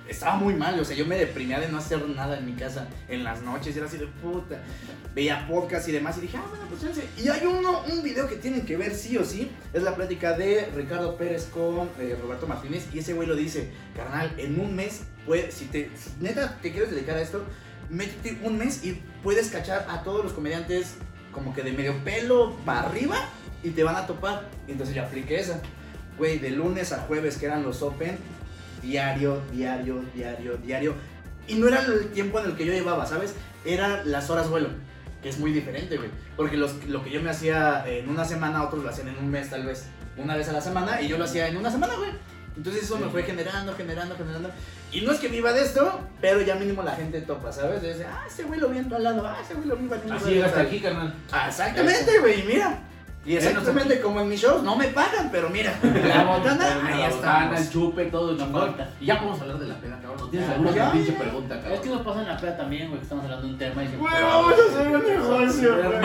Speaker 4: estaba muy mal. O sea, yo me deprimía de no hacer nada en mi casa en las noches. Y era así de puta. Veía podcast y demás. Y dije, ah, bueno, pues chance. Y hay uno, un video que tienen que ver sí o sí. Es la plática de Ricardo Pérez con eh, Roberto Martínez. Y ese güey lo dice, carnal, en un mes, puede, si te, neta te quieres dedicar a esto, métete un mes y puedes cachar a todos los comediantes como que de medio pelo para arriba y te van a topar. Y entonces yo apliqué esa. Güey, de lunes a jueves que eran los Open, diario, diario, diario, diario. Y no era el tiempo en el que yo llevaba, ¿sabes? era las horas vuelo, que es muy diferente, güey. Porque los, lo que yo me hacía en una semana, otros lo hacían en un mes tal vez, una vez a la semana, y yo lo hacía en una semana, güey. Entonces eso me fue generando, generando, generando. Y no es que viva de esto, pero ya mínimo la gente topa, ¿sabes? Dice, ah, ese güey lo vi en tu al lado, ah, ese güey lo vi en tu
Speaker 2: Así llegaste aquí, carnal.
Speaker 4: Ah, exactamente, güey, mira. Y exactamente como en mis shows, no me pagan, pero mira, la botana, ahí está.
Speaker 2: el chupe, todo
Speaker 3: No
Speaker 2: chingón.
Speaker 3: falta.
Speaker 2: Y ya podemos hablar de la peda, cabrón. ¿No tienes alguna
Speaker 4: ya,
Speaker 2: pinche
Speaker 4: ya.
Speaker 2: pregunta,
Speaker 3: Es
Speaker 2: cabrón?
Speaker 3: que nos pasa en la peda también, güey, que estamos hablando de un tema y
Speaker 4: Güey, vamos a hacer un negocio, güey.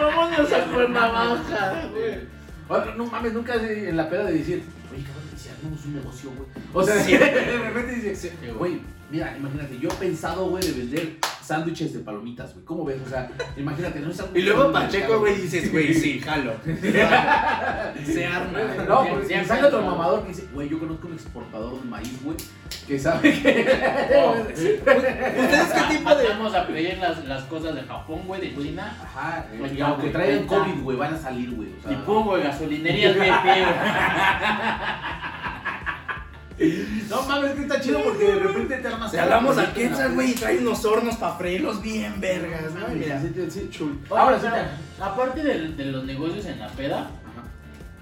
Speaker 4: Vámonos a Cuernavaca, güey.
Speaker 2: Oye, no mames, nunca en la peda de decir, oye, cabrón, ¿y si armamos un negocio, güey? O sea, de repente dice, güey, mira, imagínate, yo he pensado, güey, de vender sándwiches de palomitas, güey. ¿Cómo ves? O sea, imagínate, no es
Speaker 4: Y luego Pacheco, güey, dices, güey, sí, jalo. Se arma.
Speaker 2: No, porque sale otro mamador que dice, güey, yo conozco un exportador de maíz, güey, que sabe que...
Speaker 4: ¿Ustedes qué tipo de.?
Speaker 3: Vamos a pedir las, las cosas de Japón, güey, de China.
Speaker 2: Ajá,
Speaker 3: Pues
Speaker 2: y aunque traigan. COVID, güey, van a salir, güey. O sea,
Speaker 3: Y pum, güey, gasolinerías BP, güey.
Speaker 2: No mames, que está chido porque de repente te armas.
Speaker 4: Si hablamos a Quetzal, güey, y trae unos hornos para freírlos bien vergas, ¿no? Mira.
Speaker 2: Sí, sí, Ahora sí.
Speaker 3: aparte de, de los negocios en la peda,
Speaker 2: Ajá.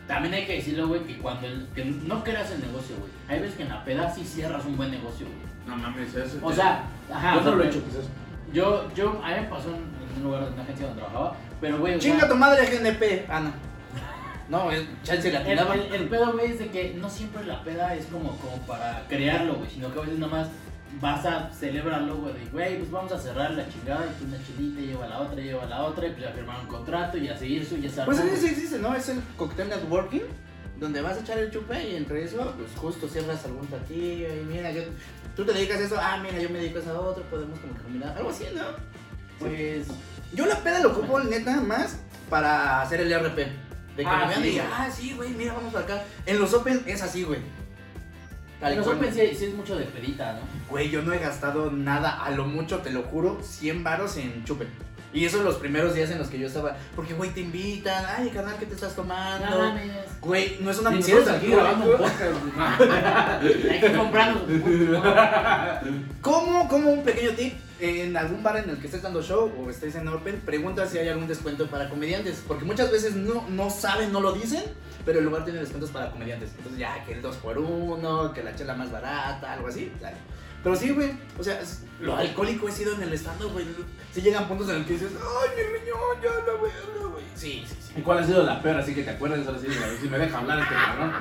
Speaker 3: también hay que decirlo, güey, que cuando el- que no creas el negocio, güey. Hay veces que en la peda sí cierras un buen negocio, güey.
Speaker 2: No mames, eso.
Speaker 3: O sea, ajá.
Speaker 2: yo no lo he hecho, pues eso.
Speaker 3: Yo, yo, a mí me pasó en, un lugar, en una agencia donde trabajaba, pero, güey, o sea,
Speaker 4: Chinga tu madre, GNP. Ah, no. Es chance la
Speaker 3: El,
Speaker 4: tiraba.
Speaker 3: el, el pedo, güey, es de que no siempre la peda es como, como para crearlo, güey, sino que a veces nomás vas a celebrarlo, güey, de, güey, pues vamos a cerrar la chingada y pues una chilita lleva a la otra, lleva a la otra, y pues ya firmar un contrato y a seguir su, ya se
Speaker 4: Pues sí existe, ¿no? Es el cocktail networking. Donde vas a echar el chupe y entre eso, pues justo cierras algún platillo y mira, yo, tú te dedicas a eso, ah, mira, yo me dedico a eso otro, podemos como que combinar, algo así, ¿no?
Speaker 3: Pues,
Speaker 4: Yo la peda lo ocupo neta más para hacer el RP. De que
Speaker 3: Ah,
Speaker 4: me vean
Speaker 3: sí,
Speaker 4: y digan,
Speaker 3: güey.
Speaker 4: ah, sí, güey, mira, vamos para acá. En los Open es así, güey. Tal
Speaker 3: en los
Speaker 4: cual.
Speaker 3: Open sí, sí es mucho de pedita, ¿no?
Speaker 4: Güey, yo no he gastado nada, a lo mucho, te lo juro, 100 varos en chupe. Y eso los primeros días en los que yo estaba, porque güey, te invitan, ay, canal, ¿qué te estás tomando?
Speaker 3: No.
Speaker 4: Güey, no es una
Speaker 2: nosotros aquí grabando un podcast, güey.
Speaker 3: Hay que comprarnos.
Speaker 4: ¿Cómo, como un pequeño tip? En algún bar en el que estés dando show o estés en Open, pregunta si hay algún descuento para comediantes. Porque muchas veces no, no saben, no lo dicen, pero el lugar tiene descuentos para comediantes. Entonces ya, que el 2x1, que la chela más barata, algo así. dale. Pero sí, güey, o sea, lo alcohólico he sido en el estando, güey. Si llegan puntos en el que dices, ay, mi riñón, ya la verga, güey. Sí, sí, sí.
Speaker 2: ¿Y cuál ha sido la peor así que te acuerdas? Ahora sí, si me deja hablar este cabrón.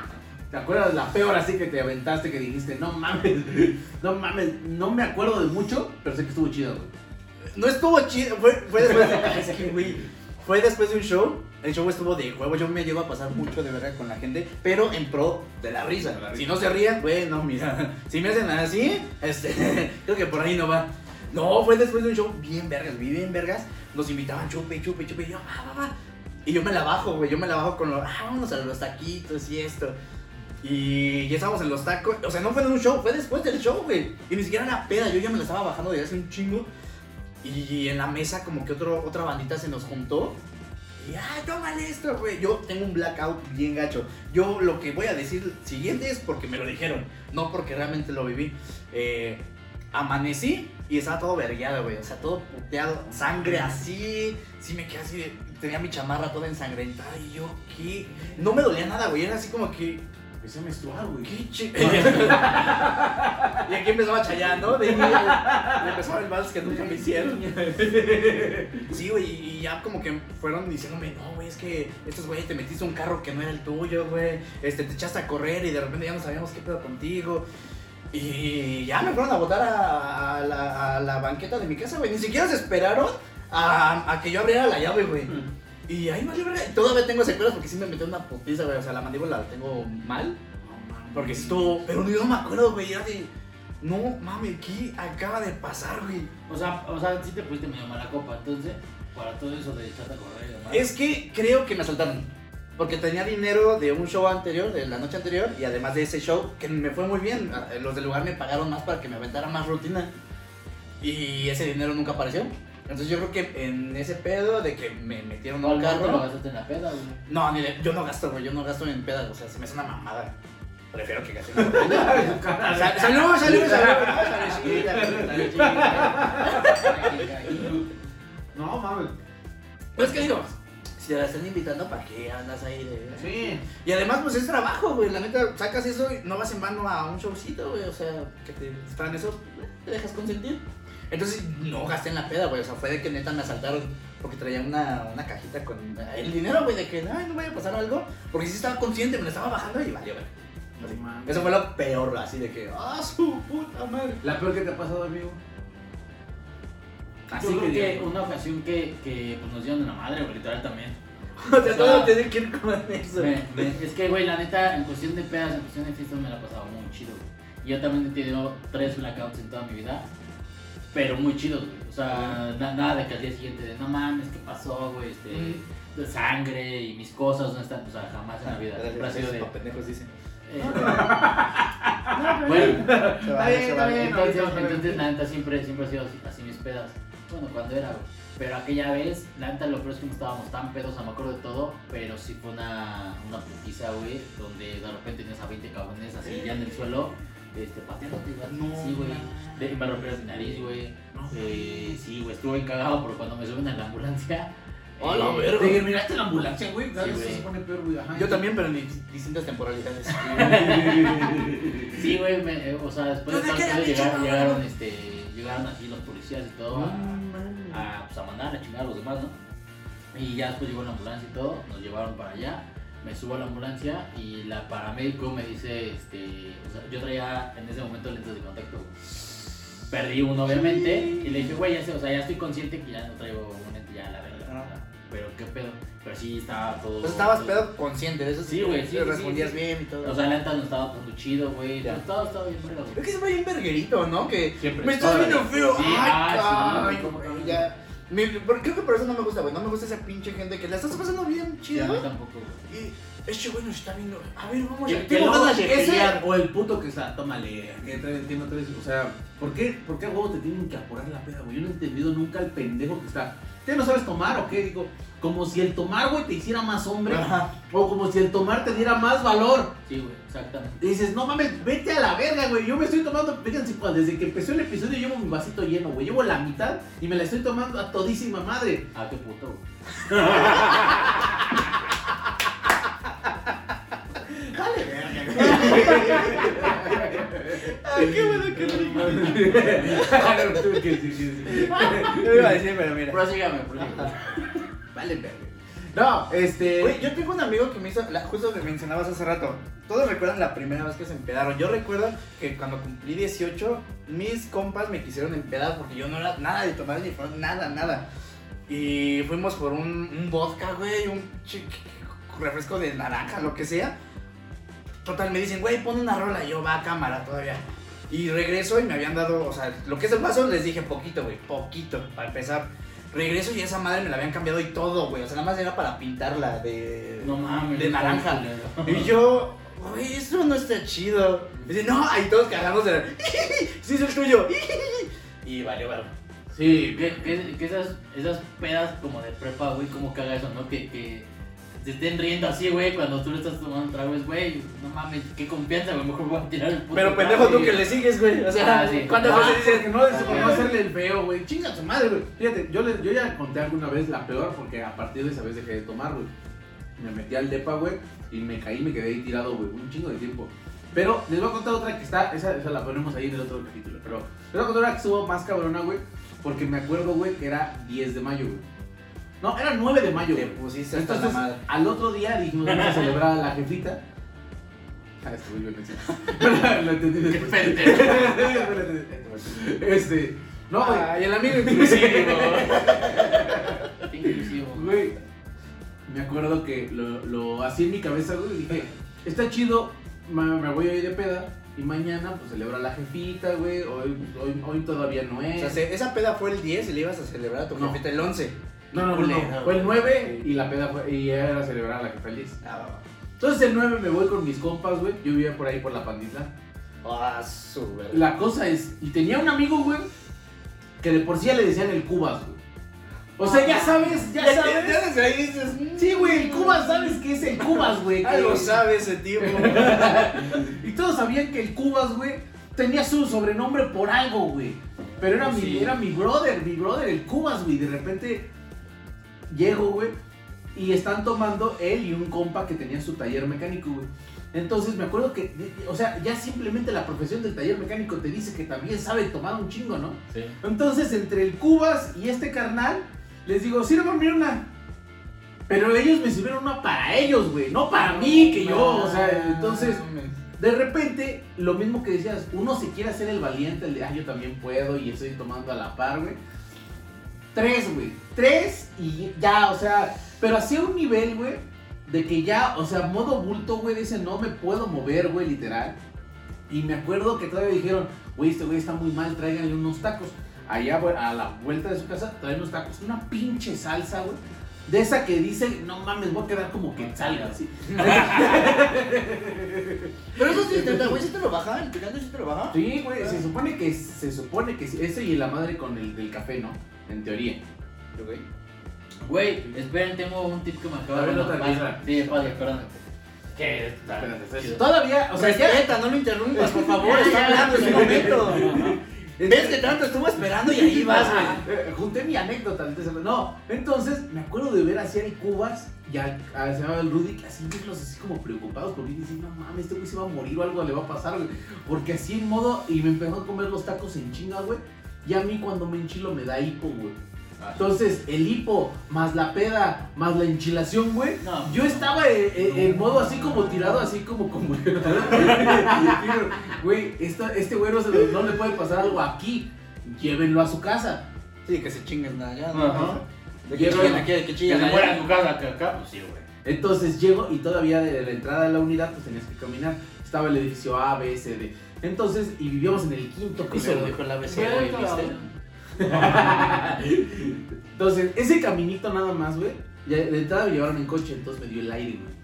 Speaker 2: ¿Te acuerdas la peor así que te aventaste que dijiste, no mames, no mames, no me acuerdo de mucho, pero sé que estuvo chido, güey?
Speaker 4: No estuvo chido, fue, fue después de, güey, fue después de un show. El show estuvo de huevo, yo me llego a pasar mucho de verdad con la gente, pero en pro de la risa.
Speaker 2: De la risa.
Speaker 4: Si no se rían, güey, no, mira. Si me hacen así, este, creo que por ahí no va. No, fue después de un show bien vergas, bien vergas. Nos invitaban chupe, chupe, chupe, y yo, va, va, va. Y yo me la bajo, güey, yo me la bajo con los, ah, vámonos a los taquitos y esto. Y ya estábamos en los tacos, o sea, no fue en un show, fue después del show, güey. Y ni siquiera era peda, yo ya me la estaba bajando de hace un chingo. Y en la mesa como que otro, otra bandita se nos juntó. Y, ay, tómale esto, güey. Yo tengo un blackout bien gacho. Yo lo que voy a decir siguiente es porque me lo dijeron, no porque realmente lo viví. Eh, amanecí y estaba todo vergueado, güey. O sea, todo puteado, sangre así. Sí me quedé así, tenía mi chamarra toda ensangrentada y yo, ¿qué? No me dolía nada, güey. Era así como que,
Speaker 2: Empecé a menstruar, güey.
Speaker 4: ¿Qué chi- y aquí empezaba ¿no? De empezaba el vals que nunca me hicieron. Sí, güey, y ya como que fueron diciéndome, no, güey, es que estos güey te metiste a un carro que no era el tuyo, güey. Este, te echaste a correr y de repente ya no sabíamos qué pedo contigo. Y ya me fueron a botar a, a la, a la banqueta de mi casa, güey. Ni siquiera se esperaron a, a que yo abriera la llave, güey. Y ahí vale, verga. Todavía tengo secuelas porque sí me metió una putiza, güey. O sea, la mandíbula la tengo mal. Porque estuvo. Pero yo no me acuerdo, güey. Era de. No mames, ¿qué acaba de pasar, güey?
Speaker 3: O sea, o sea, sí te pusiste medio mala copa, entonces, para todo eso de echarte a correr y demás.
Speaker 4: Es que creo que me asaltaron. Porque tenía dinero de un show anterior, de la noche anterior, y además de ese show, que me fue muy bien. Los del lugar me pagaron más para que me aventara más rutina. Y ese dinero nunca apareció. Entonces yo creo que en ese pedo de que me metieron a un
Speaker 3: no te lo
Speaker 4: carro.
Speaker 3: gastaste en la peda, güey.
Speaker 4: No, ni de- yo no gasto, güey. Yo no gasto en pedas. O sea, se me hace una mamada. prefiero que gasten la propina. Sa- Salud, salud, salud.
Speaker 2: No, mames.
Speaker 4: Pues que digo, si te la están invitando, ¿para qué andas ahí de.?
Speaker 2: Sí.
Speaker 4: Y además, pues es trabajo, güey. La neta, sacas eso y no vas en vano a un showcito, güey. O sea, que te están eso, te dejas consentir. Entonces, no gasté en la peda, güey. O sea, fue de que neta me asaltaron porque traía una, una cajita con el dinero, güey, de que, ay, no vaya a pasar algo. Porque sí estaba consciente, me lo estaba bajando y valió, güey. Así. Eso fue lo peor, así de que, ah, su puta madre.
Speaker 2: ¿La peor que te ha pasado, amigo?
Speaker 3: Yo creo que una ocasión que, que pues, nos dieron de la madre, güey, literal también.
Speaker 4: O sea, todo tiene que ir con eso.
Speaker 3: Me- me- es que, güey, la neta, en cuestión de pedas, en cuestión de fiestas, me la he pasado muy chido, güey. Yo también he tenido tres blackouts en toda mi vida, pero muy chidos, güey. O sea, na- nada de que al día siguiente de, no mames, ¿qué pasó, güey? Este, de sangre y mis cosas, ¿dónde están? O sea, jamás en la vida. Siempre ha sido de...
Speaker 4: Pendejos dicen.
Speaker 3: eh, bueno,
Speaker 4: Se va,
Speaker 2: bien,
Speaker 4: se
Speaker 2: está
Speaker 4: va.
Speaker 2: bien.
Speaker 3: entonces, entonces, la neta, siempre, siempre ha sido así, así mis pedas. Bueno, cuando era, güey. Pero aquella vez, la neta, lo peor es que no estábamos tan pedos, o sea, me acuerdo de todo, pero sí fue una, una putiza, güey, donde de repente tenías a 20 cabrones así ya en el suelo, este, pateándote, güey.
Speaker 4: No,
Speaker 3: sí, güey. De- Me rompieron mi nariz, güey. Eh, sí, güey, estuve cagado porque cuando me suben a la ambulancia.
Speaker 4: ¡A la
Speaker 3: eh,
Speaker 4: verga!
Speaker 2: ¿Te miraste la ambulancia, güey?
Speaker 3: Sí,
Speaker 2: eso se pone peor, güey. Ajá.
Speaker 4: Yo también, pero en dis- distintas temporalidades.
Speaker 3: Sí, güey, me- eh, o sea, después de
Speaker 4: pinche
Speaker 3: llegaron, llegaron, este, llegaron así los policías y todo a, a, pues, a mandar a chingar a los demás, ¿no? Y ya después llegó la ambulancia y todo, nos llevaron para allá, me subo a la ambulancia y la paramédico me dice, este, o sea, yo traía en ese momento lentes de contacto, perdí uno obviamente y le dije, güey, ya sé, o sea, ya estoy consciente que ya no traigo un lente, ya la verdad, pero qué pedo, pero sí estaba todo...
Speaker 4: Pues estabas
Speaker 3: todo-
Speaker 4: pedo consciente de eso.
Speaker 3: Sí, güey, sí,
Speaker 4: respondías
Speaker 3: sí.
Speaker 4: bien y todo.
Speaker 3: O sea, la neta no estaba pasando chido, güey,
Speaker 4: Ya.
Speaker 3: todo estaba bien güey.
Speaker 4: Creo que se va bien verguerito, ¿no? Que
Speaker 2: Siempre.
Speaker 4: me estás viendo feo.
Speaker 3: Sí,
Speaker 4: Ay,
Speaker 3: ah, sí,
Speaker 4: ay,
Speaker 3: como
Speaker 4: güey,
Speaker 3: que-
Speaker 4: ya. Me- por- creo que por eso no me gusta, güey. No me gusta esa pinche gente que la estás pasando bien
Speaker 3: Sí, a
Speaker 4: chido.
Speaker 3: mí tampoco, güey.
Speaker 4: Y este güey nos está viendo. A ver, vamos a.
Speaker 2: Ese
Speaker 4: pelear.
Speaker 2: o el puto que está, tómale, que trae o sea, ¿por qué, ¿por qué a huevo te tienen que apurar la peda, güey? Yo no he entendido nunca el pendejo que está. ¿Qué no sabes tomar o qué? Digo, como si el tomar, güey, te hiciera más hombre,
Speaker 4: Ajá.
Speaker 2: o como si el tomar te diera más valor.
Speaker 3: Sí, güey, exactamente.
Speaker 2: Y dices, no mames, vete a la verga, güey. Yo me estoy tomando, fíjense, pues, desde que empezó el episodio llevo mi vasito lleno, güey. Llevo la mitad y me la estoy tomando a todísima madre.
Speaker 3: Ah, qué puto, güey.
Speaker 4: Ay, qué bueno que rico.
Speaker 2: Tuve que decir que sí.
Speaker 4: Yo iba a decir, pero mira.
Speaker 3: Prosígame, prosígame.
Speaker 2: Vale, verga. No, este.
Speaker 4: Güey, yo tengo un amigo que me hizo, la- justo que mencionabas hace rato, todos recuerdan la primera vez que se empedaron. Yo recuerdo que cuando cumplí 18, mis compas me quisieron empedar porque yo no era nada de tomar ni nada, nada. Y fuimos por un, un vodka, güey, un refresco de naranja, lo que sea. Total, me dicen, güey, pon una rola. Y yo, va a cámara todavía. Y regreso y me habían dado, o sea, lo que es el vaso les dije poquito, güey, poquito, para empezar. Regreso y esa madre me la habían cambiado y todo, güey. O sea, nada más era para pintarla de.
Speaker 3: No mames.
Speaker 4: De naranja. Y yo, güey, esto no está chido. Y dice, no, ahí todos cagamos de. sí, es el tuyo. y vale, vale.
Speaker 2: Sí,
Speaker 3: Que, que, que esas, esas pedas como de prepa, güey, como caga eso, ¿no? Que, que se estén riendo así, güey, cuando tú le estás tomando un trago, es, güey, no mames, qué confianza, güey, mejor voy a tirar el puto
Speaker 4: Pero pendejo tú que le sigues, güey. O sea,
Speaker 3: Ah, sí.
Speaker 4: ¿cuántas
Speaker 2: Ah,
Speaker 4: veces dices?
Speaker 2: porque no, es por no hacerle el feo, güey. Chinga tu madre, güey. Fíjate, yo, le- yo ya conté alguna vez la peor porque a partir de esa vez dejé de tomar, güey. Me metí al depa, güey, y me caí, me quedé ahí tirado, güey, un chingo de tiempo. Pero les voy a contar otra que está, esa, esa la ponemos ahí en el otro capítulo. Pero les voy a contar una que estuvo más cabrona, güey, porque me acuerdo, güey, que era 10 de mayo, güey. No, era 9 de mayo,
Speaker 4: Te pusiste hasta la
Speaker 2: Entonces,
Speaker 4: madre.
Speaker 2: al otro día dijimos, vamos a celebrar a la jefita. Ah, estuvo bien eso. Lo entendí después. Este, no, güey.
Speaker 4: Ay, el amigo inclusivo.
Speaker 3: Inclusivo.
Speaker 2: Güey, me acuerdo que lo, lo hacía en mi cabeza, güey, y dije, está chido, ma- me voy a ir de peda, y mañana pues celebra a la jefita, güey, hoy, hoy, hoy todavía no
Speaker 4: O
Speaker 2: es.
Speaker 4: sea, se- esa peda fue el 10 y le ibas a celebrar a tu
Speaker 2: No.
Speaker 4: jefita el 11.
Speaker 2: No, no, no, fue el
Speaker 4: güey.
Speaker 2: 9 y la peda fue, y era celebrar a la el 10.
Speaker 4: Ah.
Speaker 2: Entonces el 9 me voy con mis compas, güey, yo vivía por ahí por la pandita.
Speaker 4: Ah, su verga.
Speaker 2: La cosa es, y tenía un amigo, güey, que de por sí ya le decían el Cubas, güey. O sea, ya sabes, ya sabes.
Speaker 4: ya desde ahí dices. mm,
Speaker 2: Sí, güey, el Cubas, ¿sabes qué es el Cubas, güey? Que-
Speaker 4: Algo sabe ese tipo.
Speaker 2: Y todos sabían que el Cubas, güey, tenía su sobrenombre por algo, güey. Pero era, mi,
Speaker 3: Sí.
Speaker 2: era mi brother, mi brother, el Cubas, güey. De repente llego, güey, y están tomando él y un compa que tenía su taller mecánico, güey. Entonces me acuerdo que, o sea, ya simplemente la profesión del taller mecánico te dice que también sabe tomar un chingo, ¿no?
Speaker 3: Sí.
Speaker 2: Entonces, entre el Cubas y este carnal, les digo, sírvanme una. Pero ellos me sirvieron una para ellos, güey, no para mí, que yo, o sea, entonces, de repente, lo mismo que decías, uno se quiere hacer el valiente, el de, ah, yo también puedo y estoy tomando a la par, güey. Tres, güey, tres y ya, o sea, pero hacía un nivel, güey, de que ya, o sea, modo bulto, güey, dice, no me puedo mover, güey, literal. Y me acuerdo que todavía dijeron, güey, este güey está muy mal, tráiganle unos tacos. Allá güey, a la vuelta de su casa traen unos tacos, una pinche salsa, güey. De esa que dice, no mames, voy a quedar como que salga así.
Speaker 4: Pero eso sí, te- güey, sí te lo baja, el picante sí te lo baja.
Speaker 2: Sí, güey, se supone que se supone que sí, ese y la madre con el del café, ¿no? En teoría.
Speaker 4: Güey.
Speaker 3: Güey, esperen, tengo un tip que me acaba
Speaker 2: A
Speaker 3: de mandar. Sí, padre, perdón. ¿Qué?
Speaker 2: Todavía, o sea,
Speaker 4: Respeta, no lo interrumpas, por favor, está hablando en su momento. ¿Ves que tanto estuvo esperando y ahí vas, güey?
Speaker 2: Eh, junté mi anécdota. No, entonces me acuerdo de ver así al Cubas y a- se llamaba el Rudy, que así verlos así como preocupados por mí, decir, no mames, este güey se va a morir o algo le va a pasar, güey. Porque así en modo, y me empezó a comer los tacos en chinga, güey. Y a mí cuando me enchilo me da hipo, güey. Entonces, el hipo, más la peda, más la enchilación, güey.
Speaker 3: No.
Speaker 2: Yo estaba en, en- en modo así como tirado, así como como. Güey, esta- este güey no, se no le puede pasar algo aquí. Llévenlo a su casa.
Speaker 4: Sí, que se chinguen allá.
Speaker 3: Ajá.
Speaker 4: De que chillen aquí, de que
Speaker 3: Que
Speaker 4: chillen
Speaker 3: se fuera a
Speaker 4: allá.
Speaker 3: tu casa que acá, pues sí, güey.
Speaker 2: Entonces llego y todavía de la entrada a la unidad pues tenías que caminar. Estaba el edificio A, B, C, D. Entonces, y vivíamos en el quinto piso.
Speaker 4: Eso lo dijo ABC,
Speaker 3: Güey.
Speaker 4: ¿viste?
Speaker 2: Entonces, ese caminito nada más, güey. ya De entrada me llevaron en coche, entonces me dio el aire, güey.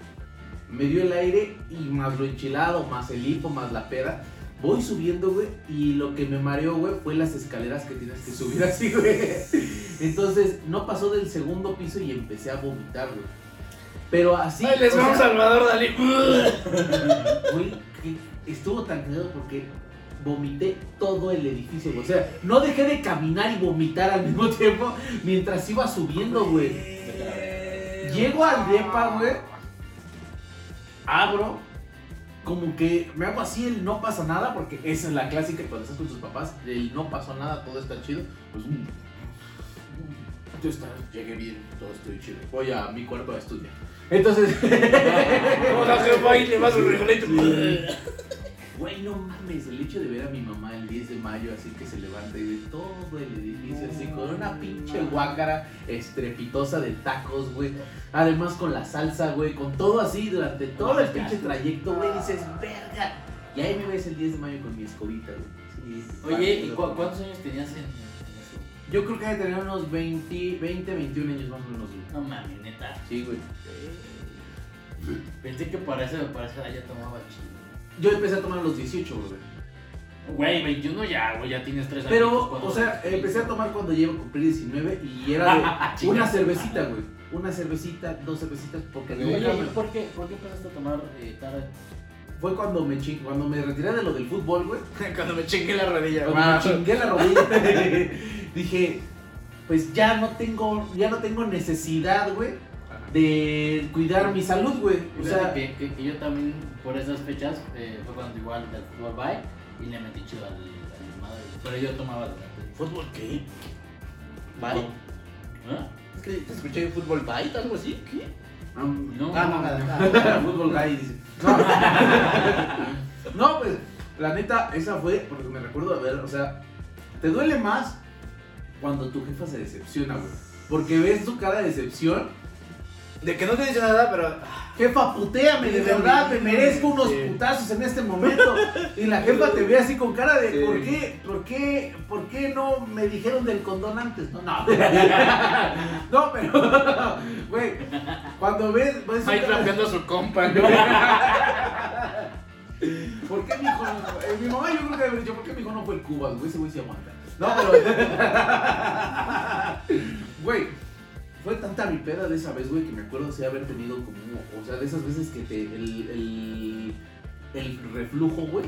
Speaker 2: Me dio el aire y más lo enchilado, más el hipo, más la peda. Voy subiendo, güey, y lo que me mareó, güey, fue las escaleras que tienes que subir así, güey. Entonces, no pasó del segundo piso y empecé a vomitar, güey. Pero así.
Speaker 4: Ay, les vamos
Speaker 2: sea,
Speaker 4: Salvador Dalí.
Speaker 2: Güey, estuvo tan cagado porque vomité todo el edificio, güey. O sea, no dejé de caminar y vomitar al mismo tiempo mientras iba subiendo, güey. Llego al depa, güey. Abro. Como que me hago así el no pasa nada, porque esa es la clásica cuando estás con tus papás, el no pasó nada, todo está chido. Pues mm, yo está, llegué bien, todo estoy chido. Voy a mi cuarto a estudiar. Entonces,
Speaker 4: Hola, jefa, y le vas frijolito.
Speaker 2: Güey, no mames, el hecho de ver a mi mamá el 10 de mayo así que se levanta y ve todo el edificio así con una pinche guácara estrepitosa de tacos, güey. Además con la salsa, güey, con todo así durante todo el pinche trayecto, güey, dices, verga. Y ahí me ves el 10 de mayo con mi escobita, güey. Sí,
Speaker 3: Oye, ¿y cu- cuántos años tenías en, eso?
Speaker 2: Yo creo que debe tener unos 20, 20, 21 años más o menos, güey.
Speaker 3: No mames, neta.
Speaker 2: Sí, güey.
Speaker 3: Pensé que para esa, para edad ya tomaba chido.
Speaker 2: Yo empecé a tomar a los 18, güey.
Speaker 3: Güey, 21 ya, güey, ya tienes 3 años.
Speaker 2: Pero,
Speaker 3: cuando-
Speaker 2: o sea, empecé a tomar cuando llevo a cumplir 19 y era de
Speaker 3: Chinga.
Speaker 2: una cervecita, güey. Una cervecita, dos cervecitas, porque
Speaker 3: Oye, ¿y por qué, por qué empezaste a tomar eh, tarde?
Speaker 2: Fue cuando me, ching- cuando me retiré de lo del fútbol, güey.
Speaker 4: Cuando me chingué la rodilla.
Speaker 2: Cuando
Speaker 4: Ah.
Speaker 2: me chingué la rodilla. dije, pues ya no tengo, ya no tengo necesidad, güey, de cuidar mi salud, güey. O sea,
Speaker 3: que, que, que yo también, por esas fechas, eh, fue cuando igual del fútbol bye y le metí chido al, al madre. Pero yo tomaba.
Speaker 4: ¿Fútbol qué? ¿Bye?
Speaker 3: ¿Ah?
Speaker 4: Es que te escuché fútbol bite, algo así. ¿Qué?
Speaker 2: am-
Speaker 3: No,
Speaker 4: Ah, no, nada.
Speaker 2: fútbol guy, dice. No. No, pues, la neta, esa fue, porque me recuerdo de ver, o sea, te duele más cuando tu jefa se decepciona, güey. Porque ves su cara de decepción.
Speaker 4: De que no te dice nada, pero.
Speaker 2: Jefa, puteame, de verdad, me merezco unos
Speaker 4: Sí.
Speaker 2: putazos en este momento. Y la jefa te ve así con cara de,
Speaker 4: Sí.
Speaker 2: ¿por qué, por qué, por qué no me dijeron del condón antes? No, no. No, pero, güey, cuando ves, ves su
Speaker 4: Ahí trapeando a su compa, ¿no?
Speaker 2: ¿Por qué mi hijo no eh, mi mamá yo creo que debe haber dicho, ¿por qué mi hijo no fue el Cubas, güey? Ese güey se aguanta. No, pero. Güey, fue tanta mi peda de esa vez, güey, que me acuerdo de haber tenido como, o sea, de esas veces que te, el, el, el reflujo, güey,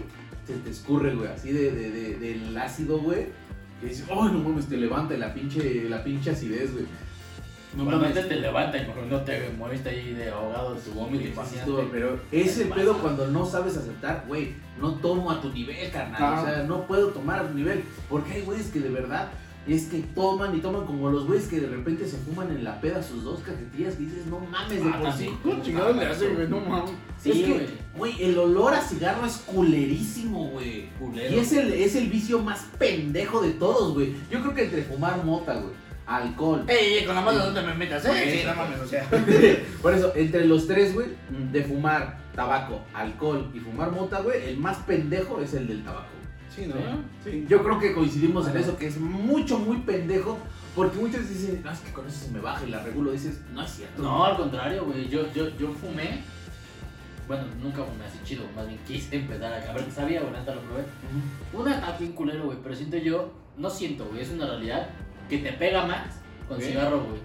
Speaker 2: se te escurre, güey, así de, de, de- del ácido, güey, que dices, ay, no mames, te levanta la pinche, la pinche acidez, güey. No
Speaker 3: Normalmente te levanta y mejor no te mueves ahí de ahogado de tu vómito.
Speaker 2: todo, pero ese pedo cuando no sabes aceptar, güey, no tomo a tu nivel, carnal.
Speaker 4: Ah.
Speaker 2: O sea, no puedo tomar a tu nivel. Porque hay güeyes que de verdad es que toman y toman como los güeyes que de repente se fuman en la peda sus dos cajetillas y dices, no mames, de
Speaker 3: Ah,
Speaker 2: por sí.
Speaker 3: también.
Speaker 4: ¿Cómo chingados le hacen, güey? No mames.
Speaker 3: Sí,
Speaker 2: es que,
Speaker 3: güey.
Speaker 2: el olor a cigarro es culerísimo, güey.
Speaker 3: Culero.
Speaker 2: Y es el, es el vicio más pendejo de todos, güey. Yo creo que entre fumar mota, güey, alcohol.
Speaker 4: Ey, ey, con la mano no te me metas, eh. Sí, no mames, o sea.
Speaker 2: Por eso, entre los tres, güey, de fumar tabaco, alcohol y fumar mota, güey, el más pendejo es el del tabaco.
Speaker 4: Sí, ¿no?
Speaker 2: Sí. Yo creo que coincidimos en eso, que es mucho, muy pendejo, porque muchos dicen, no, es que con eso se me baja y la regulo, dices, no es cierto.
Speaker 3: No, al contrario, güey. Yo, yo, yo fumé. Bueno, nunca fumé así chido. Más bien quise empezar a, a ver qué sabía, güey. Neta lo probé. Una está bien culero, güey. Pero siento yo, no siento, güey. Es una realidad que te pega más con cigarro, güey.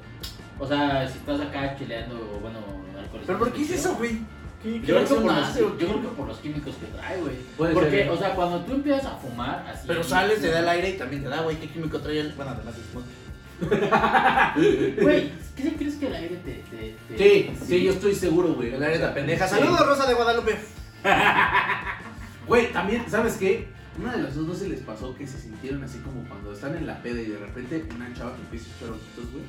Speaker 3: O sea, si estás acá chileando, bueno, alcoholizado.
Speaker 4: ¿Pero por qué es eso, güey? ¿Qué,
Speaker 3: Yo creo, por los, yo creo que por los químicos que trae, güey.
Speaker 2: Puede
Speaker 3: Porque,
Speaker 2: ser, ¿eh?
Speaker 3: o sea, cuando tú empiezas a fumar así.
Speaker 4: Pero sales, te da el aire y también te da, güey. ¿Qué químico trae el.? Bueno, además es
Speaker 3: Güey, ¿qué crees que el aire te. te, te-
Speaker 2: Sí, sí, yo estoy seguro, güey.
Speaker 4: El aire es la pendeja.
Speaker 2: Sí.
Speaker 4: Saludos, Rosa de Guadalupe.
Speaker 2: Güey, también, ¿sabes qué? Una de las dos no se les pasó que se sintieron así como cuando están en la peda y de repente una chava que empieza a echar ojitos, güey.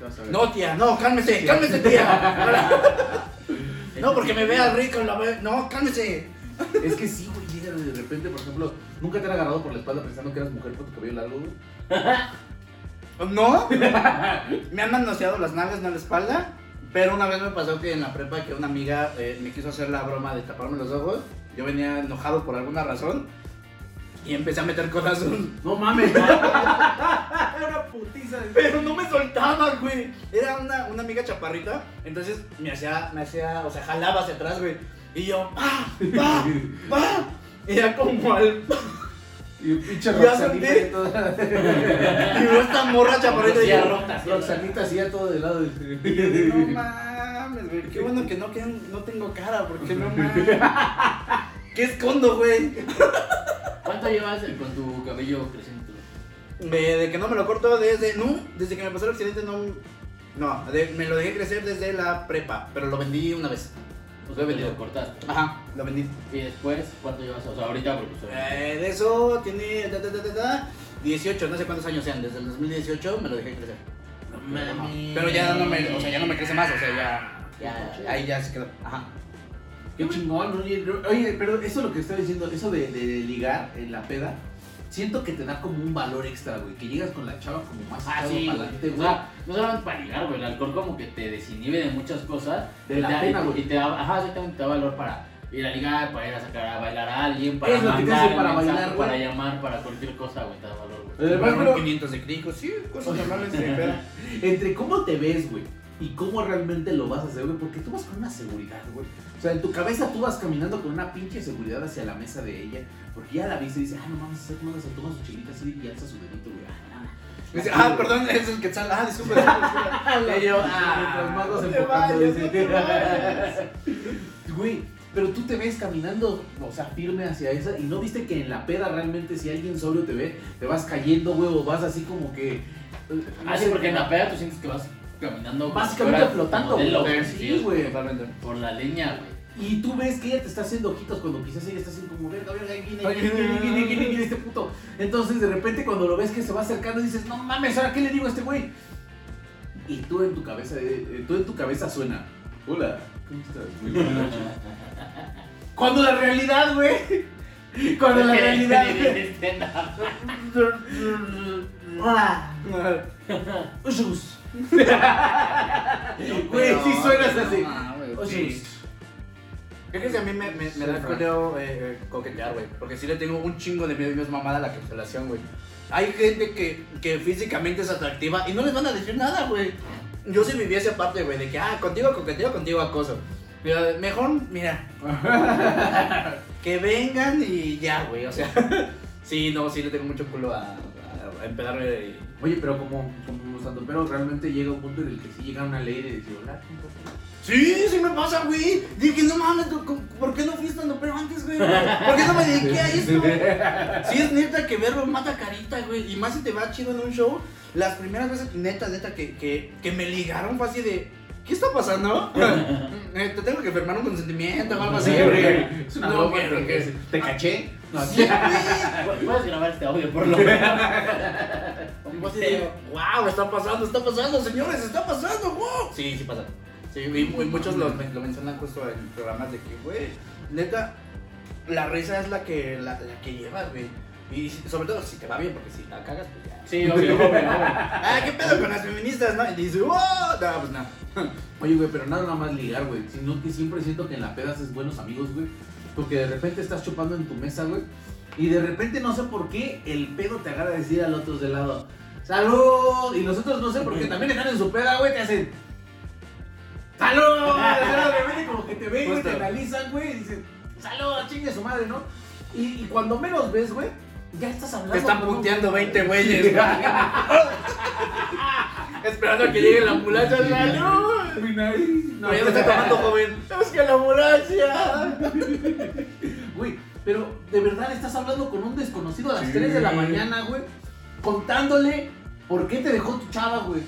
Speaker 2: Te vas a ver.
Speaker 4: No, tía, no, cálmese, cálmese, tía. No, porque me vea rico la ve. No, cálmese.
Speaker 2: Es que sí, güey, llega de repente, por ejemplo, nunca te han agarrado por la espalda pensando que eras mujer por tu cabello largo, güey.
Speaker 4: ¿No? Me han manoseado las nalgas, no la espalda. Pero una vez me pasó que en la prepa que una amiga eh, me quiso hacer la broma de taparme los ojos. Yo venía enojado por alguna razón. Y empecé a meter codazos.
Speaker 2: No mames. Era una putiza. de-
Speaker 4: Pero no me soltaba, güey. Era una, una amiga chaparrita. Entonces me hacía, me hacía, o sea, jalaba hacia atrás, güey. Y yo, ¡ah! ¡va! ¡va! Y era como al.
Speaker 2: Y un pinche
Speaker 4: Ya
Speaker 2: Roxanita y toda-
Speaker 4: Y yo esta morra chaparrita. y
Speaker 3: rota, así,
Speaker 2: Roxanita así a todo de lado.
Speaker 4: No mames, güey. Qué bueno que no, que no tengo cara, porque no mames. ¿Qué escondo, güey?
Speaker 3: ¿Cuánto llevas con tu cabello creciendo?
Speaker 4: De, de que no me lo corto desde. No, desde que me pasó el accidente no. No, de- me lo dejé crecer desde la prepa, pero lo vendí una vez.
Speaker 3: O sea,
Speaker 4: vendido.
Speaker 3: lo cortaste.
Speaker 4: Ajá, lo vendí.
Speaker 3: Y después, ¿cuánto llevas? O sea, ahorita, porque pues,
Speaker 4: Eh, de eso tiene ta, ta, ta, 18, no sé cuántos años sean, desde el 2018 me lo dejé crecer. Pero ya no me, o sea, ya no me crece más, o sea, ya, ya, ahí ya se quedó. Ajá.
Speaker 2: Qué chingón, oye, oye, pero eso lo que estaba diciendo, eso de, de ligar en la peda, siento que te da como un valor extra, güey, que llegas con la chava como más
Speaker 3: Ah, sí,
Speaker 2: para
Speaker 3: güey.
Speaker 2: adelante,
Speaker 3: O
Speaker 2: güey.
Speaker 3: sea, no solamente para ligar, güey. El alcohol como que te desinhibe de muchas cosas.
Speaker 2: De
Speaker 3: Y
Speaker 2: la
Speaker 3: te da-
Speaker 2: pena, güey.
Speaker 3: Y te da, ajá, exactamente, te da valor para ir a ligar, para ir a sacar a bailar a alguien, para
Speaker 2: Es lo que te
Speaker 3: mandar
Speaker 2: hace para
Speaker 3: mensaje,
Speaker 2: bailar, güey.
Speaker 3: para llamar, para cualquier cosa, güey, te da valor, güey.
Speaker 4: Fueron
Speaker 2: pero-
Speaker 4: 500 de cricos, sí, cosas normales de peda.
Speaker 2: Entre cómo te ves, güey, y cómo realmente lo vas a hacer, güey, porque tú vas con una seguridad, güey. O sea, en tu cabeza tú vas caminando con una pinche seguridad hacia la mesa de ella, porque ya la viste y dice, ah, no mames, se toma, se toma su chilita así y alza su dedito, güey. Ah,
Speaker 4: dice, ah, perdón, es el quetzal. Ah, disculpa. Y yo, ah,
Speaker 2: los magos. Güey, pero tú te ves caminando, o sea, firme hacia esa, y no viste que en la peda realmente si alguien sobrio te ve, te vas cayendo, güey, o vas así como que... eh, no
Speaker 3: Ah, sí, porque en la peda tú sientes que vas caminando.
Speaker 2: Básicamente flotando, güey.
Speaker 3: sí,
Speaker 2: Sí, güey.
Speaker 4: Totalmente.
Speaker 3: Por la leña, güey.
Speaker 2: Y tú ves que ella te está haciendo ojitos cuando quizás ella está haciendo como, verga, verga, viene, viene, viene, este puto. Entonces de repente cuando lo ves que se va acercando dices, no mames, ¿ahora qué le digo a este güey? Y tú en tu cabeza, eh, eh, tú en tu cabeza suena, hola, ¿cómo estás? Muy buenas noches". Cuando la realidad, güey, cuando la realidad, güey, hola, ushus. Güey, sí suenas así.
Speaker 4: Sí.
Speaker 2: Ushus.
Speaker 4: Creo que si a mí me, me, me da coleo eh, eh, coquetear, güey. Porque sí le tengo un chingo de miedo y me es mamada la cancelación, güey. Hay gente que, que físicamente es atractiva y no les van a decir nada, güey. Yo sí viví esa parte, güey, de que, ah, contigo coqueteo, contigo acoso. Pero mejor, mira, que vengan y ya, güey. O sea, sí, no, sí le tengo mucho culo a, a, a empedarme.
Speaker 2: Oye, pero como, como estando pero realmente llega un punto en el que sí llega una ley de decir, hola,
Speaker 4: Sí, sí me pasa, güey. Dije, no mames, ¿tú- cu- ¿por qué no fui estando pero antes, güey? ¿Por qué no me dediqué a esto? Sí, es neta que verlo mata carita, güey. Y más si te va chido en un show. Las primeras veces, neta, neta, que, que, que me ligaron fue así de. ¿Qué está pasando? Eh, Te tengo que firmar un consentimiento o algo así, güey.
Speaker 2: Es una
Speaker 4: No,
Speaker 2: broma,
Speaker 4: güey,
Speaker 2: te caché. No,
Speaker 4: Sí, güey.
Speaker 3: Puedes grabar este audio por lo menos.
Speaker 4: Wow, está pasando, está pasando, señores, está pasando, wow. Sí, sí pasa. Sí, y, y muchos lo, lo mencionan justo en programas de que, güey, neta, la risa es la que, la, la que llevas, güey. Y sobre todo si te va bien, porque si la cagas, pues ya.
Speaker 3: Sí, obvio, obvio, obvio.
Speaker 4: Ah, ¿qué pedo con las feministas, no? Y dices, wow, no, pues nada.
Speaker 2: Oye, güey, pero nada, nada más ligar, güey. Sino que siempre siento que en la peda haces buenos amigos, güey. Porque de repente estás chupando en tu mesa, güey. Y de repente no sé por qué el pedo te agarra a decir al otro de lado, ¡Salud! Y nosotros no sé por qué también están en su peda, güey, te hacen. ¡Salud! De repente como que te ven, güey, te analizan, güey, y dicen, ¡Salud! Chingue su madre, ¿no? Y, y cuando menos ves, güey, ya estás hablando.
Speaker 4: Te están punteando 20 güeyes, güey. Esperando a que llegue la ambulancia. ¡Salud!
Speaker 2: Mi nariz. No,
Speaker 4: No, ya me está tomando, joven. Es que la ambulancia.
Speaker 2: Güey, pero de verdad estás hablando con un desconocido a las
Speaker 4: Sí.
Speaker 2: 3 de la mañana, güey, contándole por qué te dejó tu chava, güey.